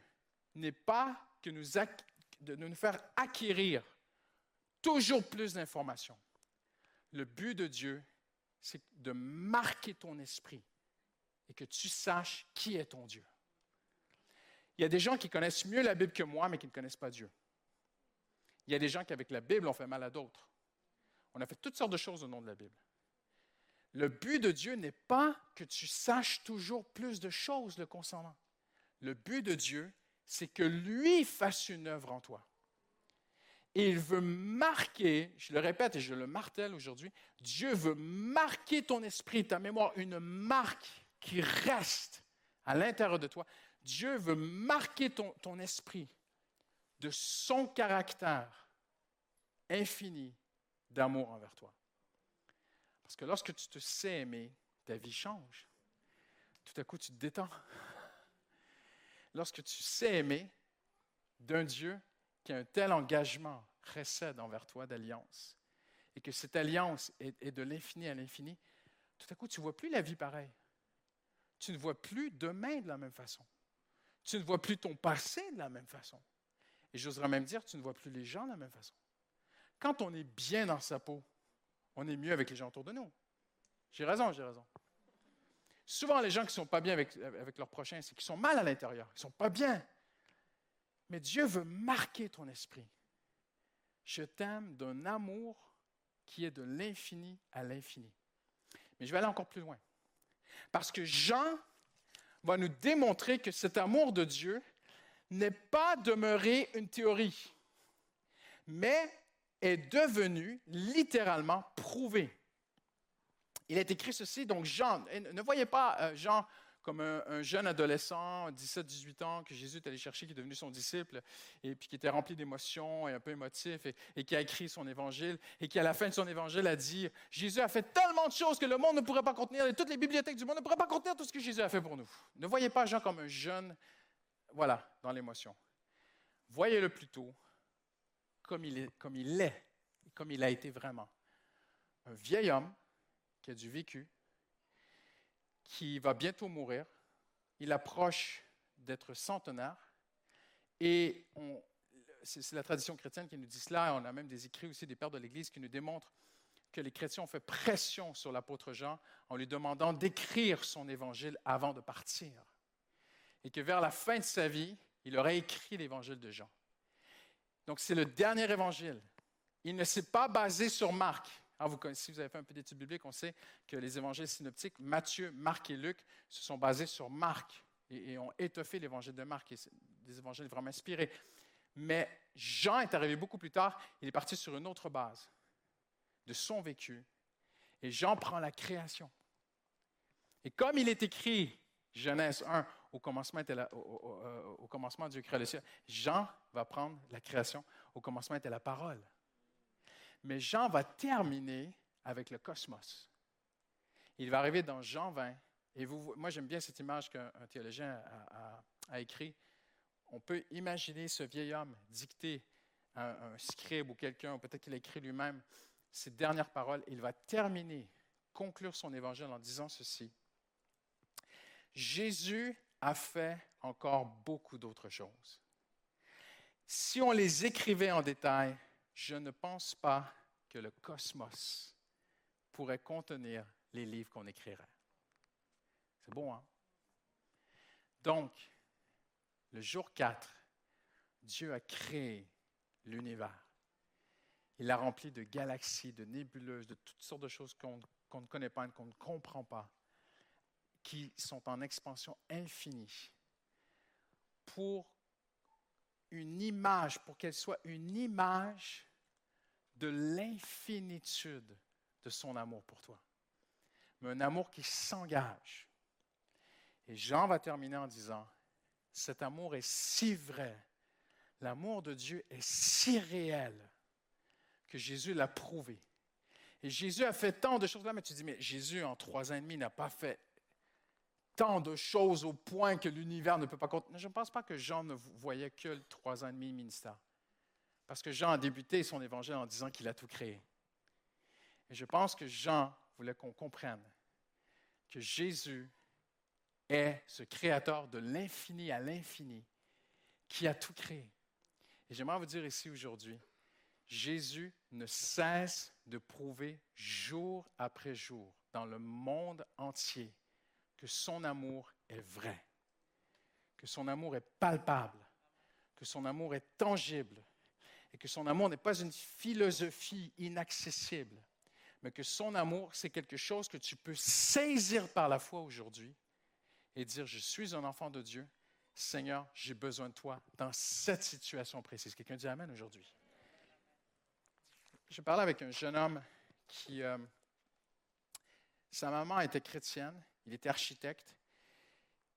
Speaker 4: n'est pas que nous de nous faire acquérir toujours plus d'informations. Le but de Dieu, c'est de marquer ton esprit et que tu saches qui est ton Dieu. Il y a des gens qui connaissent mieux la Bible que moi, mais qui ne connaissent pas Dieu. Il y a des gens qui, avec la Bible, ont fait mal à d'autres. On a fait toutes sortes de choses au nom de la Bible. Le but de Dieu n'est pas que tu saches toujours plus de choses le concernant. Le but de Dieu, c'est que lui fasse une œuvre en toi. Et il veut marquer, je le répète et je le martèle aujourd'hui, Dieu veut marquer ton esprit, ta mémoire, une marque qui reste à l'intérieur de toi. Dieu veut marquer ton, ton esprit de son caractère infini d'amour envers toi. Parce que lorsque tu te sais aimer, ta vie change. Tout à coup, tu te détends lorsque tu sais aimer d'un Dieu qui a un tel engagement précède envers toi d'alliance, et que cette alliance est, de l'infini à l'infini, tout à coup, tu ne vois plus la vie pareille. Tu ne vois plus demain de la même façon. Tu ne vois plus ton passé de la même façon. Et j'oserais même dire, tu ne vois plus les gens de la même façon. Quand on est bien dans sa peau, on est mieux avec les gens autour de nous. J'ai raison, j'ai raison. Souvent, les gens qui ne sont pas bien avec, avec leurs prochains, c'est qu'ils sont mal à l'intérieur. Ils ne sont pas bien. Mais Dieu veut marquer ton esprit. Je t'aime d'un amour qui est de l'infini à l'infini. Mais je vais aller encore plus loin. Parce que Jean va nous démontrer que cet amour de Dieu n'est pas demeuré une théorie, mais est devenu littéralement prouvé. Il est écrit ceci, donc Jean, ne voyez pas euh, Jean comme un, jeune adolescent, 17-18 ans, que Jésus est allé chercher, qui est devenu son disciple, et puis qui était rempli d'émotions et un peu émotif, et, qui a écrit son évangile, et qui, à la fin de son évangile, a dit Jésus a fait tellement de choses que le monde ne pourrait pas contenir, et toutes les bibliothèques du monde ne pourraient pas contenir tout ce que Jésus a fait pour nous. Ne voyez pas Jean comme un jeune, voilà, dans l'émotion. Voyez-le plutôt comme il est, comme il est, comme il a été vraiment. Un vieil homme qui a du vécu, qui va bientôt mourir. il approche d'être centenaire. Et c'est la tradition chrétienne qui nous dit cela. On a même des écrits aussi des pères de l'Église qui nous démontrent que les chrétiens ont fait pression sur l'apôtre Jean en lui demandant d'écrire son évangile avant de partir. Et que vers la fin de sa vie, il aurait écrit l'évangile de Jean. Donc c'est le dernier évangile. Il ne s'est pas basé sur Marc. Ah, si vous avez fait un peu d'études bibliques, on sait que les évangiles synoptiques, Matthieu, Marc et Luc, se sont basés sur Marc et, ont étoffé l'évangile de Marc. Et des évangiles vraiment inspirés. Mais Jean est arrivé beaucoup plus tard. Il est parti sur une autre base de son vécu. Et Jean prend la création. Et comme il est écrit, Genèse 1, au commencement, était la- euh, au commencement Dieu créa le ciel, Jean va prendre la création. Au commencement était la parole. Mais Jean va terminer avec le cosmos. Il va arriver dans Jean 20. Et vous, moi, j'aime bien cette image qu'un un théologien a, a- a écrit. On peut imaginer ce vieil homme dicter à un, un scribe ou quelqu'un, peut-être qu'il a écrit lui-même, ses dernières paroles. Il va terminer, conclure son évangile en disant ceci. Jésus a fait encore beaucoup d'autres choses. Si on les écrivait en détail, je ne pense pas que le cosmos pourrait contenir les livres qu'on écrirait. C'est bon, hein? Donc, le jour 4, Dieu a créé l'univers. Il l'a rempli de galaxies, de nébuleuses, de toutes sortes de choses qu'on ne connaît pas, qu'on ne comprend pas, qui sont en expansion infinie pour une image, pour qu'elle soit une image de l'infinitude de son amour pour toi. Mais un amour qui s'engage. Et Jean va terminer en disant, cet amour est si vrai, l'amour de Dieu est si réel que Jésus l'a prouvé. Et Jésus a fait tant de choses là, mais tu dis, mais Jésus, en trois ans et demi, n'a pas fait tant de choses au point que l'univers ne peut pas contenir. Je ne pense pas que Jean ne voyait que trois ans et demi ministère. Parce que Jean a débuté son évangile en disant qu'il a tout créé. Et je pense que Jean voulait qu'on comprenne que Jésus est ce créateur de l'infini à l'infini qui a tout créé. Et j'aimerais vous dire ici aujourd'hui, Jésus ne cesse de prouver jour après jour dans le monde entier que son amour est vrai, que son amour est palpable, que son amour est tangible et que son amour n'est pas une philosophie inaccessible, mais que son amour, c'est quelque chose que tu peux saisir par la foi aujourd'hui et dire, je suis un enfant de Dieu, Seigneur, j'ai besoin de toi dans cette situation précise. Quelqu'un dit Amen aujourd'hui. Je parlais avec un jeune homme qui, euh, sa maman était chrétienne, il était architecte,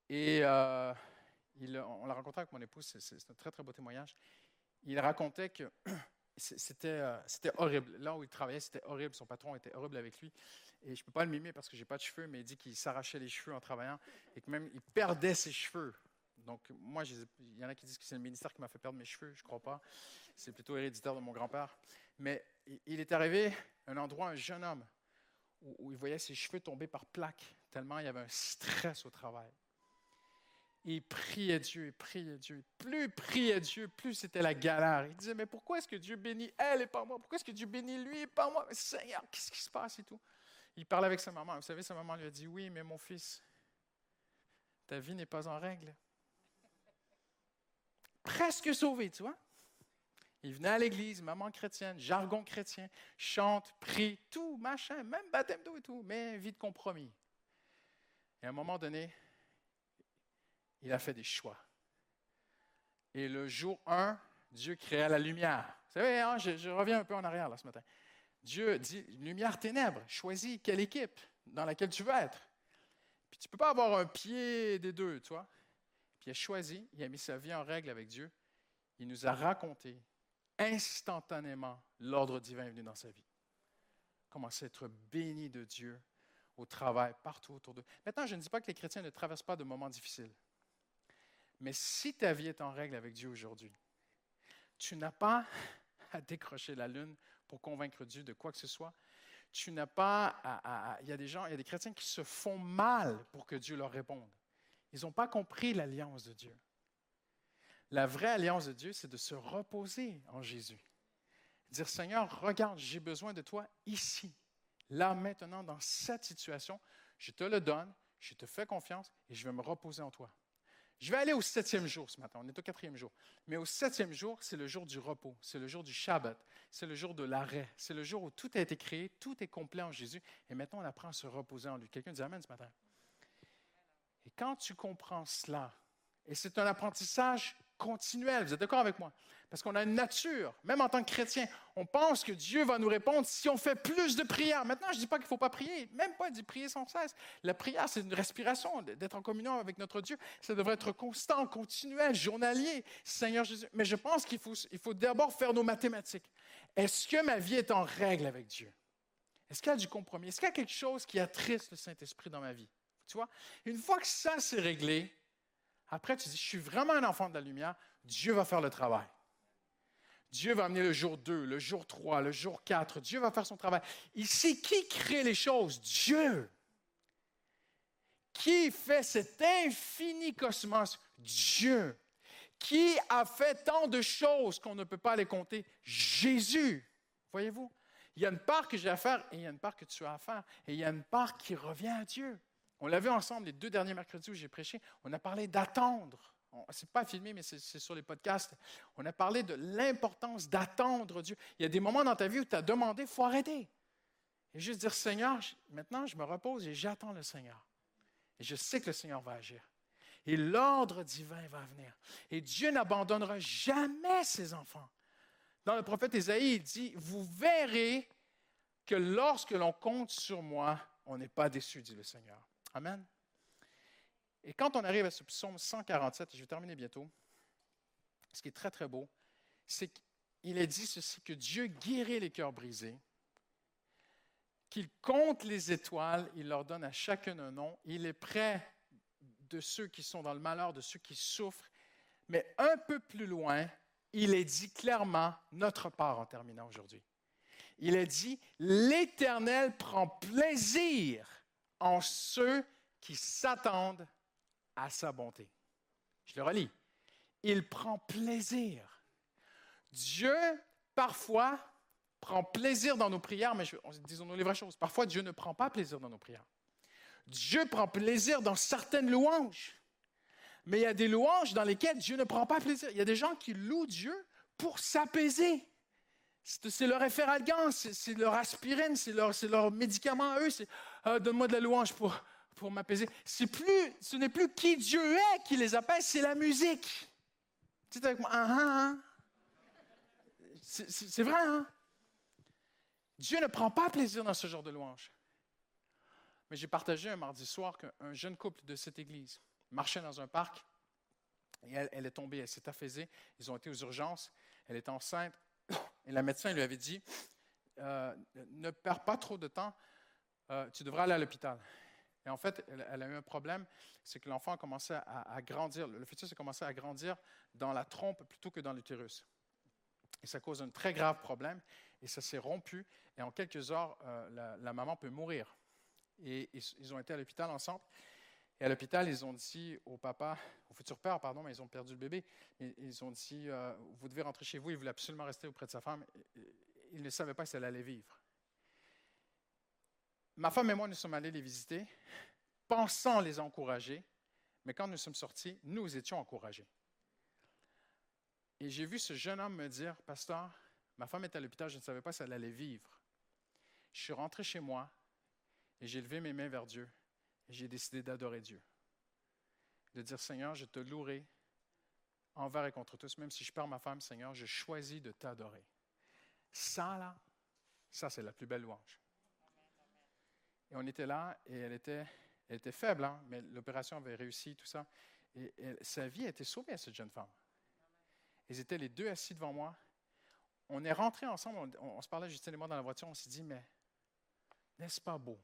Speaker 4: et euh, on l'a rencontré avec mon épouse, c'est, un très très beau témoignage. Il racontait que c'était, euh, c'était horrible. Là où il travaillait, c'était horrible. Son patron était horrible avec lui. Et je ne peux pas le mimer parce que je n'ai pas de cheveux, mais il dit qu'il s'arrachait les cheveux en travaillant et que même il perdait ses cheveux. Donc, moi, il y en a qui disent que c'est le ministère qui m'a fait perdre mes cheveux. Je ne crois pas. C'est plutôt héréditaire de mon grand-père. Mais il- est arrivé à un endroit, un jeune homme, où il voyait ses cheveux tomber par plaques, il y avait un stress au travail. Il priait Dieu, il priait Dieu. Plus il priait Dieu, plus c'était la galère. Il disait, mais pourquoi est-ce que Dieu bénit elle et pas moi? Pourquoi est-ce que Dieu bénit lui et pas moi? Mais Seigneur, qu'est-ce qui se passe et tout? Il parlait avec sa maman. Vous savez, sa maman lui a dit, oui, mais mon fils, ta vie n'est pas en règle. Presque sauvé, tu vois? Il venait à l'église, maman chrétienne, jargon chrétien, chante, prie, tout, machin, même baptême d'eau et tout, mais vie de compromis. Et à un moment donné, il a fait des choix. Et le jour 1, Dieu créa la lumière. Vous savez, hein, je, reviens un peu en arrière là, ce matin. Dieu dit, lumière, ténèbres, choisis quelle équipe dans laquelle tu veux être. Puis tu ne peux pas avoir un pied des deux, tu vois. Puis il a choisi, il a mis sa vie en règle avec Dieu. Il nous a raconté instantanément l'ordre divin venu dans sa vie. Comment c'est être béni de Dieu au travail, partout autour d'eux. Maintenant, je ne dis pas que les chrétiens ne traversent pas de moments difficiles. Mais si ta vie est en règle avec Dieu aujourd'hui, tu n'as pas à décrocher la lune pour convaincre Dieu de quoi que ce soit. Tu n'as pas à, Il y a des gens, il y a des chrétiens qui se font mal pour que Dieu leur réponde. Ils n'ont pas compris l'alliance de Dieu. La vraie alliance de Dieu, c'est de se reposer en Jésus. Dire, Seigneur, regarde, j'ai besoin de toi ici, là, maintenant, dans cette situation. Je te le donne, je te fais confiance et je vais me reposer en toi. Je vais aller au septième jour ce matin. On est au quatrième jour. Mais au septième jour, c'est le jour du repos. C'est le jour du Shabbat. C'est le jour de l'arrêt. C'est le jour où tout a été créé, tout est complet en Jésus. Et maintenant, on apprend à se reposer en lui. Quelqu'un dit Amen ce matin. Et quand tu comprends cela, et c'est un apprentissage continuel, vous êtes d'accord avec moi? Parce qu'on a une nature, même en tant que chrétien, on pense que Dieu va nous répondre si on fait plus de prières. Maintenant, je ne dis pas qu'il ne faut pas prier, même pas de prier sans cesse. La prière, c'est une respiration, d'être en communion avec notre Dieu. Ça devrait être constant, continuel, journalier. Seigneur Jésus. Mais je pense qu'il faut, il faut d'abord faire nos mathématiques. Est-ce que ma vie est en règle avec Dieu? Est-ce qu'il y a du compromis? Est-ce qu'il y a quelque chose qui attriste le Saint-Esprit dans ma vie? Tu vois? Une fois que ça s'est réglé, après, tu dis, je suis vraiment un enfant de la lumière, Dieu va faire le travail. Dieu va amener le jour 2, le jour 3, le jour 4. Dieu va faire son travail. Ici, qui crée les choses? Dieu. Qui fait cet infini cosmos? Dieu. Qui a fait tant de choses qu'on ne peut pas les compter? Jésus. Voyez-vous? Il y a une part que j'ai à faire et il y a une part que tu as à faire. Et il y a une part qui revient à Dieu. On l'a vu ensemble les deux derniers mercredis où j'ai prêché. On a parlé d'attendre. Ce n'est pas filmé, mais c'est sur les podcasts. On a parlé de l'importance d'attendre Dieu. Il y a des moments dans ta vie où tu as demandé, il faut arrêter. Et juste dire, Seigneur, maintenant je me repose et j'attends le Seigneur. Et je sais que le Seigneur va agir. Et l'ordre divin va venir. Et Dieu n'abandonnera jamais ses enfants. Dans le prophète Ésaïe, il dit, vous verrez que lorsque l'on compte sur moi, on n'est pas déçu, dit le Seigneur. Amen. Et quand on arrive à ce psaume 147, et je vais terminer bientôt, ce qui est très, très beau, c'est qu'il est dit ceci, que Dieu guérit les cœurs brisés, qu'il compte les étoiles, il leur donne à chacun un nom, il est près de ceux qui sont dans le malheur, de ceux qui souffrent, mais un peu plus loin, il est dit clairement notre part en terminant aujourd'hui. Il est dit, l'Éternel prend plaisir en ceux qui s'attendent à sa bonté. Je le relis. Il prend plaisir. Dieu, parfois, prend plaisir dans nos prières, mais disons-nous les vraies choses. Parfois, Dieu ne prend pas plaisir dans nos prières. Dieu prend plaisir dans certaines louanges. Mais il y a des louanges dans lesquelles Dieu ne prend pas plaisir. Il y a des gens qui louent Dieu pour s'apaiser. C'est leur référalgan, c'est leur aspirine, c'est leur, médicament à eux. Euh, Donne-moi de la louange pour, pour m'apaiser. Ce n'est plus qui Dieu est qui les apaise, c'est la musique. Tu avec moi? Ah, ah, ah. C'est vrai, hein? Dieu ne prend pas plaisir dans ce genre de louange. Mais j'ai partagé un mardi soir qu'un jeune couple de cette église marchait dans un parc et elle, elle est tombée, elle s'est affaisée. Ils ont été aux urgences. Elle est enceinte. Et la médecin lui avait dit, euh, ne perds pas trop de temps, euh, tu devras aller à l'hôpital. Et en fait, elle, a eu un problème, c'est que l'enfant a commencé à, grandir, le fœtus a commencé à grandir dans la trompe plutôt que dans l'utérus. Et ça cause un très grave problème, et ça s'est rompu, et en quelques heures, euh, la, maman peut mourir. Et ils, ont été à l'hôpital ensemble, et à l'hôpital, ils ont dit au papa, au futur père, pardon, mais ils ont perdu le bébé. Ils ont dit, euh, vous devez rentrer chez vous. Il voulait absolument rester auprès de sa femme. Il ne savait pas si elle allait vivre. Ma femme et moi, nous sommes allés les visiter, pensant les encourager, mais quand nous sommes sortis, nous étions encouragés. Et j'ai vu ce jeune homme me dire, Pasteur, ma femme est à l'hôpital, je ne savais pas si elle allait vivre. Je suis rentré chez moi et j'ai levé mes mains vers Dieu j'ai décidé d'adorer Dieu. De dire, Seigneur, je te louerai envers et contre tous, même si je perds ma femme, Seigneur, je choisis de t'adorer. Ça, là, ça, c'est la plus belle louange. Et on était là, et elle était, elle était faible, hein, mais l'opération avait réussi, tout ça. Et, sa vie a été sauvée à cette jeune femme. Ils étaient les deux assis devant moi. On est rentrés ensemble, on, se parlait, Justine et moi, dans la voiture, on s'est dit, mais n'est-ce pas beau?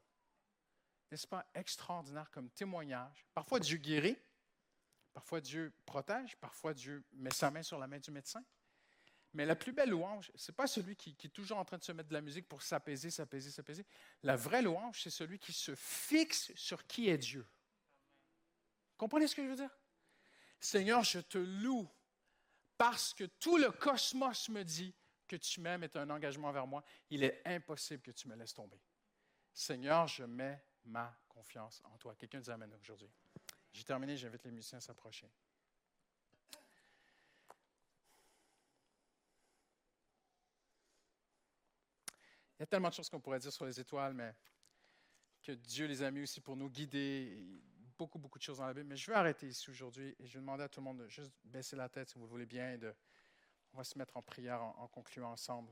Speaker 4: N'est-ce pas extraordinaire comme témoignage? Parfois Dieu guérit, parfois Dieu protège, parfois Dieu met sa main sur la main du médecin. Mais la plus belle louange, ce n'est pas celui qui, est toujours en train de se mettre de la musique pour s'apaiser, s'apaiser, s'apaiser. La vraie louange, c'est celui qui se fixe sur qui est Dieu. Comprenez ce que je veux dire? Seigneur, je te loue parce que tout le cosmos me dit que tu m'aimes est un engagement vers moi. Il est impossible que tu me laisses tomber. Seigneur, je mets ma confiance en toi. Quelqu'un dit Amen aujourd'hui. J'ai terminé, j'invite les musiciens à s'approcher. Il y a tellement de choses qu'on pourrait dire sur les étoiles, mais que Dieu les a mis aussi pour nous guider. Beaucoup, beaucoup de choses dans la Bible. Mais je vais arrêter ici aujourd'hui et je vais demander à tout le monde de juste baisser la tête si vous le voulez bien. Et de, on va se mettre en prière en concluant ensemble.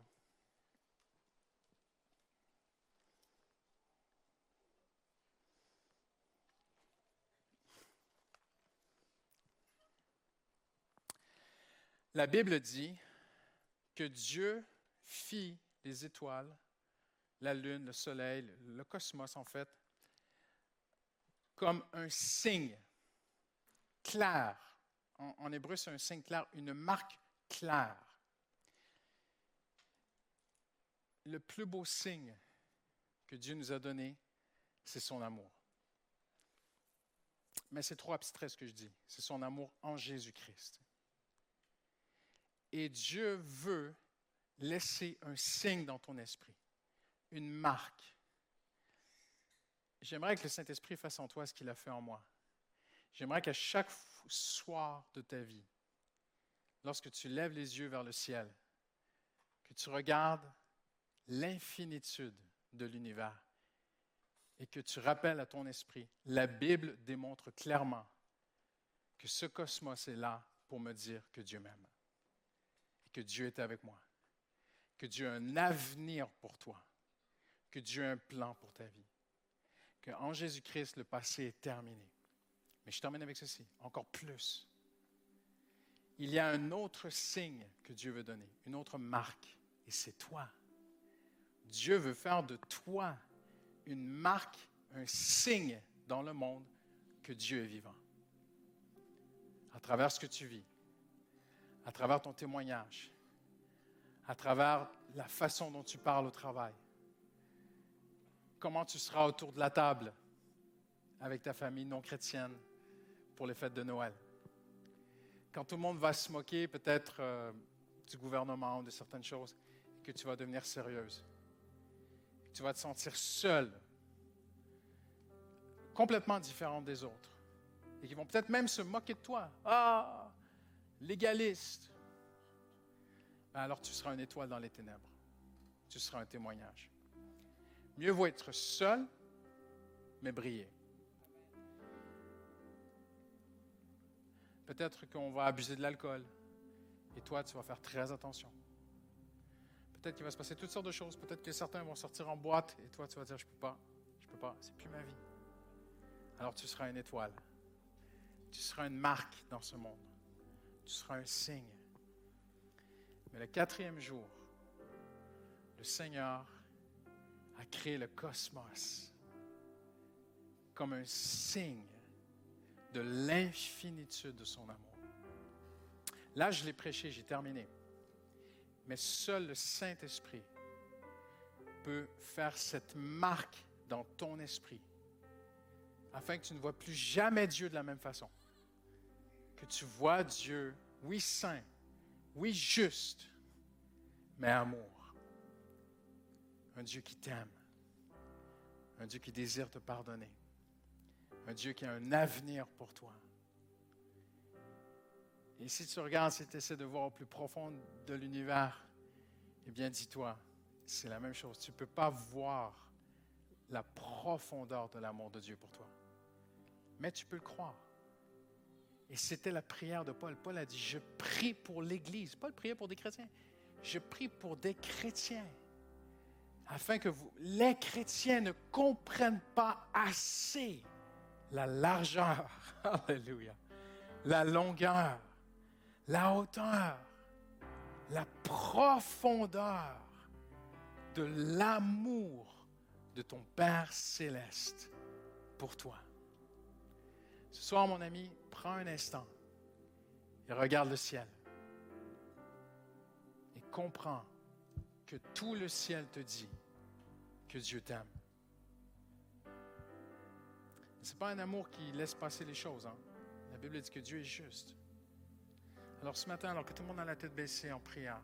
Speaker 4: La Bible dit que Dieu fit les étoiles, la lune, le soleil, le cosmos en fait, comme un signe clair. En, hébreu, c'est un signe clair, une marque claire. Le plus beau signe que Dieu nous a donné, c'est son amour. Mais c'est trop abstrait ce que je dis. C'est son amour en Jésus-Christ. Et Dieu veut laisser un signe dans ton esprit, une marque. J'aimerais que le Saint-Esprit fasse en toi ce qu'il a fait en moi. J'aimerais qu'à chaque soir de ta vie, lorsque tu lèves les yeux vers le ciel, que tu regardes l'infinitude de l'univers et que tu rappelles à ton esprit, la Bible démontre clairement que ce cosmos est là pour me dire que Dieu m'aime que Dieu est avec moi, que Dieu a un avenir pour toi, que Dieu a un plan pour ta vie, qu'en Jésus-Christ, le passé est terminé. Mais je termine avec ceci, encore plus. Il y a un autre signe que Dieu veut donner, une autre marque, et c'est toi. Dieu veut faire de toi une marque, un signe dans le monde que Dieu est vivant. À travers ce que tu vis, à travers ton témoignage, à travers la façon dont tu parles au travail, comment tu seras autour de la table avec ta famille non chrétienne pour les fêtes de Noël. Quand tout le monde va se moquer peut-être euh, du gouvernement ou de certaines choses, que tu vas devenir sérieuse. Tu vas te sentir seule, complètement différente des autres. Et qui vont peut-être même se moquer de toi. Ah, légaliste. Ben alors tu seras une étoile dans les ténèbres. Tu seras un témoignage. Mieux vaut être seul, mais briller. Peut-être qu'on va abuser de l'alcool. Et toi, tu vas faire très attention. Peut-être qu'il va se passer toutes sortes de choses. Peut-être que certains vont sortir en boîte et toi, tu vas dire, je ne peux pas, je ne peux pas, c'est plus ma vie. Alors tu seras une étoile. Tu seras une marque dans ce monde tu seras un signe. Mais le quatrième jour, le Seigneur a créé le cosmos comme un signe de l'infinitude de son amour. Là, je l'ai prêché, j'ai terminé. Mais seul le Saint-Esprit peut faire cette marque dans ton esprit afin que tu ne vois plus jamais Dieu de la même façon que tu vois Dieu, oui saint, oui juste, mais amour. Un Dieu qui t'aime, un Dieu qui désire te pardonner, un Dieu qui a un avenir pour toi. Et si tu regardes, si tu essaies de voir au plus profond de l'univers, eh bien dis-toi, c'est la même chose. Tu ne peux pas voir la profondeur de l'amour de Dieu pour toi. Mais tu peux le croire. Et c'était la prière de Paul. Paul a dit, je prie pour l'Église. Paul priait pour des chrétiens. Je prie pour des chrétiens. Afin que les chrétiens ne comprennent pas assez la largeur, alléluia, la longueur, la hauteur, la profondeur de l'amour de ton Père céleste pour toi. Ce soir, mon ami, prends un instant et regarde le ciel. Et comprends que tout le ciel te dit que Dieu t'aime. Ce n'est pas un amour qui laisse passer les choses. Hein? Bible dit que Dieu est juste. Alors ce matin, alors que tout le monde a la tête baissée en priant,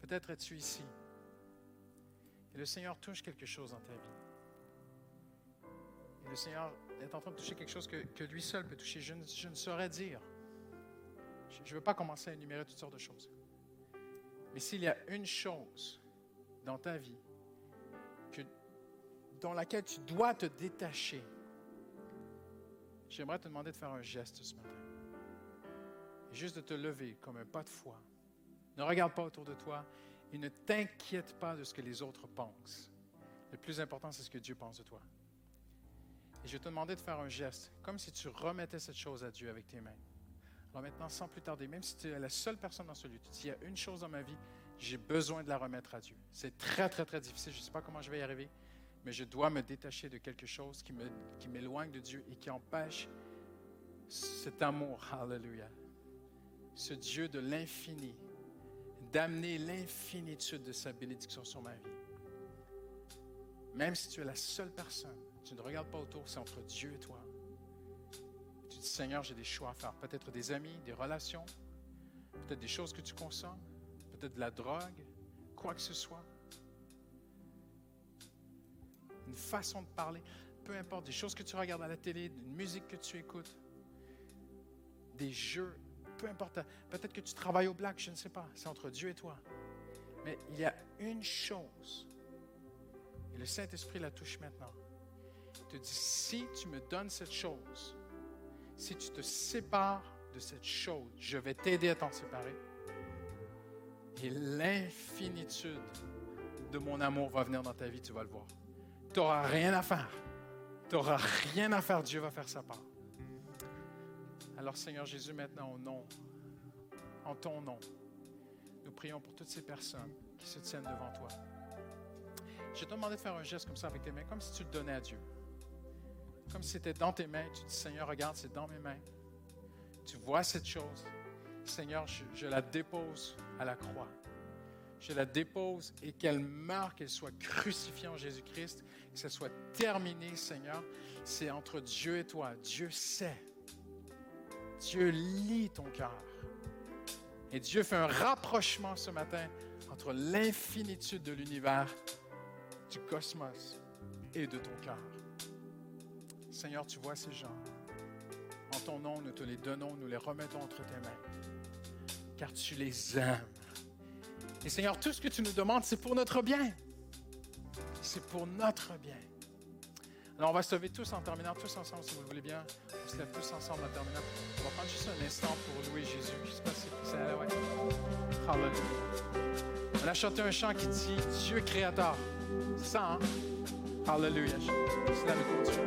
Speaker 4: peut-être es-tu ici et le Seigneur touche quelque chose dans ta vie. Et le Seigneur est en train de toucher quelque chose que, lui seul peut toucher. Je ne, je ne saurais dire. Je ne veux pas commencer à énumérer toutes sortes de choses. Mais s'il y a une chose dans ta vie que, dans laquelle tu dois te détacher, j'aimerais te demander de faire un geste ce matin. Et juste de te lever comme un pas de foi. Ne regarde pas autour de toi et ne t'inquiète pas de ce que les autres pensent. Le plus important, c'est ce que Dieu pense de toi. Et je vais te demander de faire un geste, comme si tu remettais cette chose à Dieu avec tes mains. Alors maintenant, sans plus tarder, même si tu es la seule personne dans ce lieu, tu dis, il y a une chose dans ma vie, j'ai besoin de la remettre à Dieu. C'est très, très, très difficile. Je ne sais pas comment je vais y arriver, mais je dois me détacher de quelque chose qui, me, qui m'éloigne de Dieu et qui empêche cet amour, hallelujah, ce Dieu de l'infini, d'amener l'infinitude de sa bénédiction sur ma vie. Même si tu es la seule personne, tu ne regardes pas autour, c'est entre Dieu et toi. Tu dis, Seigneur, j'ai des choix à faire. Peut-être des amis, des relations, peut-être des choses que tu consommes, peut-être de la drogue, quoi que ce soit. Une façon de parler, peu importe, des choses que tu regardes à la télé, une musique que tu écoutes, des jeux, peu importe. Peut-être que tu travailles au black, je ne sais pas. C'est entre Dieu et toi. Mais il y a une chose, et le Saint-Esprit la touche maintenant. Te dit, si tu me donnes cette chose, si tu te sépares de cette chose, je vais t'aider à t'en séparer. Et l'infinitude de mon amour va venir dans ta vie, tu vas le voir. Tu n'auras rien à faire. Tu n'auras rien à faire. Dieu va faire sa part. Alors Seigneur Jésus, maintenant au nom, en ton nom, nous prions pour toutes ces personnes qui se tiennent devant toi. Je te demandé de faire un geste comme ça avec tes mains, comme si tu le donnais à Dieu. Comme si c'était dans tes mains. Tu dis, Seigneur, regarde, c'est dans mes mains. Tu vois cette chose. Seigneur, je, la dépose à la croix. Je la dépose et qu'elle meure, qu'elle soit crucifiée en Jésus-Christ, que ce soit terminé, Seigneur. C'est entre Dieu et toi. Dieu sait. Dieu lit ton cœur. Et Dieu fait un rapprochement ce matin entre l'infinitude de l'univers, du cosmos et de ton cœur. Seigneur, tu vois ces gens. En ton nom, nous te les donnons, nous les remettons entre tes mains, car tu les aimes. Et Seigneur, tout ce que tu nous demandes, c'est pour notre bien. C'est pour notre bien. Alors, on va se lever tous en terminant, tous ensemble, si vous le voulez bien. On se lève tous ensemble en terminant. On va prendre juste un instant pour louer Jésus. Je sais pas si c'est là, ouais. Hallelujah. On a chanté un chant qui dit Dieu créateur. C'est ça, hein? Hallelujah. C'est là le Dieu.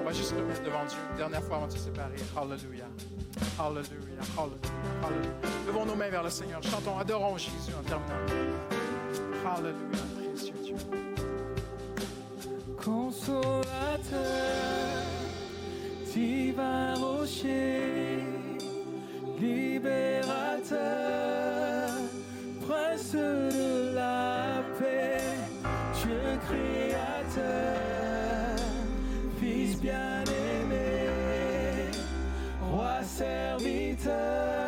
Speaker 4: On va juste mettre devant Dieu. Une dernière fois avant de se séparer. Hallelujah. Hallelujah. Hallelujah. Hallelujah. Levons nos mains vers le Seigneur. Chantons, adorons Jésus en terminant. Hallelujah. Précieux Dieu.
Speaker 2: consolateur, divin rocher, libérateur, prince de la paix, Dieu créateur, Fils bien-aimé, roi serviteur,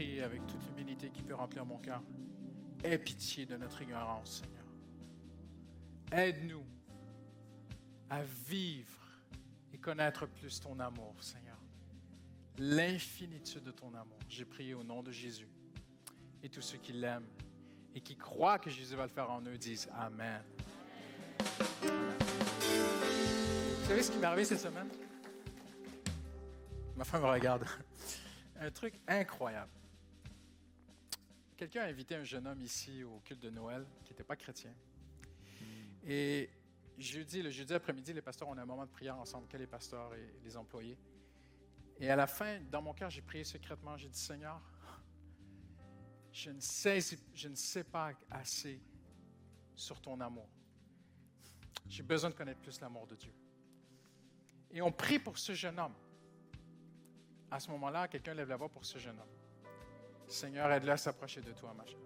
Speaker 4: avec toute l'humilité qui peut remplir mon cœur. Aie pitié de notre ignorance, Seigneur. Aide-nous à vivre et connaître plus ton amour, Seigneur. L'infinitude de ton amour. J'ai prié au nom de Jésus. Et tous ceux qui l'aiment et qui croient que Jésus va le faire en eux disent Amen. Amen. Vous savez ce qui m'est arrivé cette semaine? Ma femme me regarde. Un truc incroyable. Quelqu'un a invité un jeune homme ici au culte de Noël qui n'était pas chrétien. Et jeudi, le jeudi après-midi, les pasteurs ont un moment de prière ensemble, que les pasteurs et les employés. Et à la fin, dans mon cœur, j'ai prié secrètement. J'ai dit, Seigneur, je ne, sais, je ne sais pas assez sur ton amour. J'ai besoin de connaître plus l'amour de Dieu. Et on prie pour ce jeune homme. À ce moment-là, quelqu'un lève la voix pour ce jeune homme. Seigneur, aide-le à s'approcher de toi, ma chère.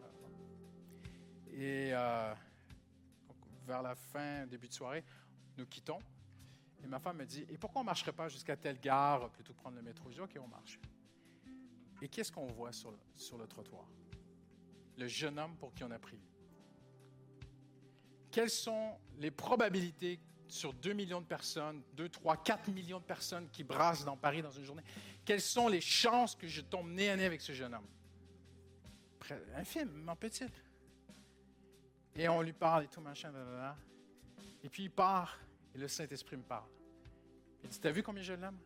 Speaker 4: Et euh, vers la fin, début de soirée, nous quittons. Et ma femme me dit Et pourquoi on ne marcherait pas jusqu'à telle gare plutôt que prendre le métro Je dis Ok, on marche. Et qu'est-ce qu'on voit sur le, sur le trottoir? Le jeune homme pour qui on a prié. Quelles sont les probabilités sur 2 millions de personnes, 2, 3, 4 millions de personnes qui brassent dans Paris dans une journée, quelles sont les chances que je tombe nez à nez avec ce jeune homme? Infime, petite. Et on lui parle et tout, machin, Et puis il part, et le Saint-Esprit me parle. Il dit, t'as vu combien je l'aime?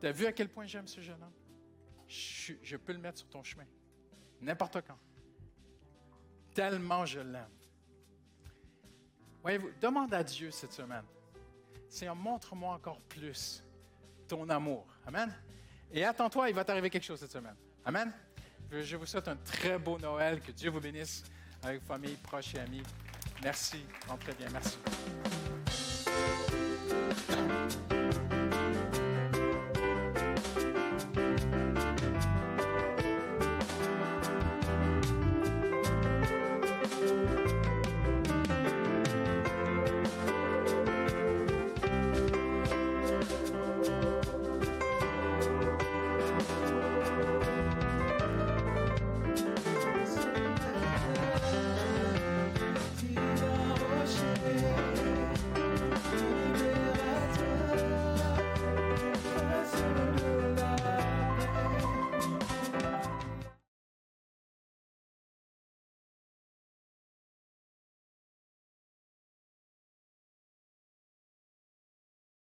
Speaker 4: T'as vu à quel point j'aime ce jeune homme? Je, je peux le mettre sur ton chemin. N'importe quand. Tellement je l'aime. Voyez-vous, demande à Dieu cette semaine. Seigneur, montre-moi encore plus ton amour. Amen. Et attends-toi, il va t'arriver quelque chose cette semaine. Amen. Je vous souhaite un très beau Noël. Que Dieu vous bénisse avec famille, proches et amis. Merci. très bien. Merci.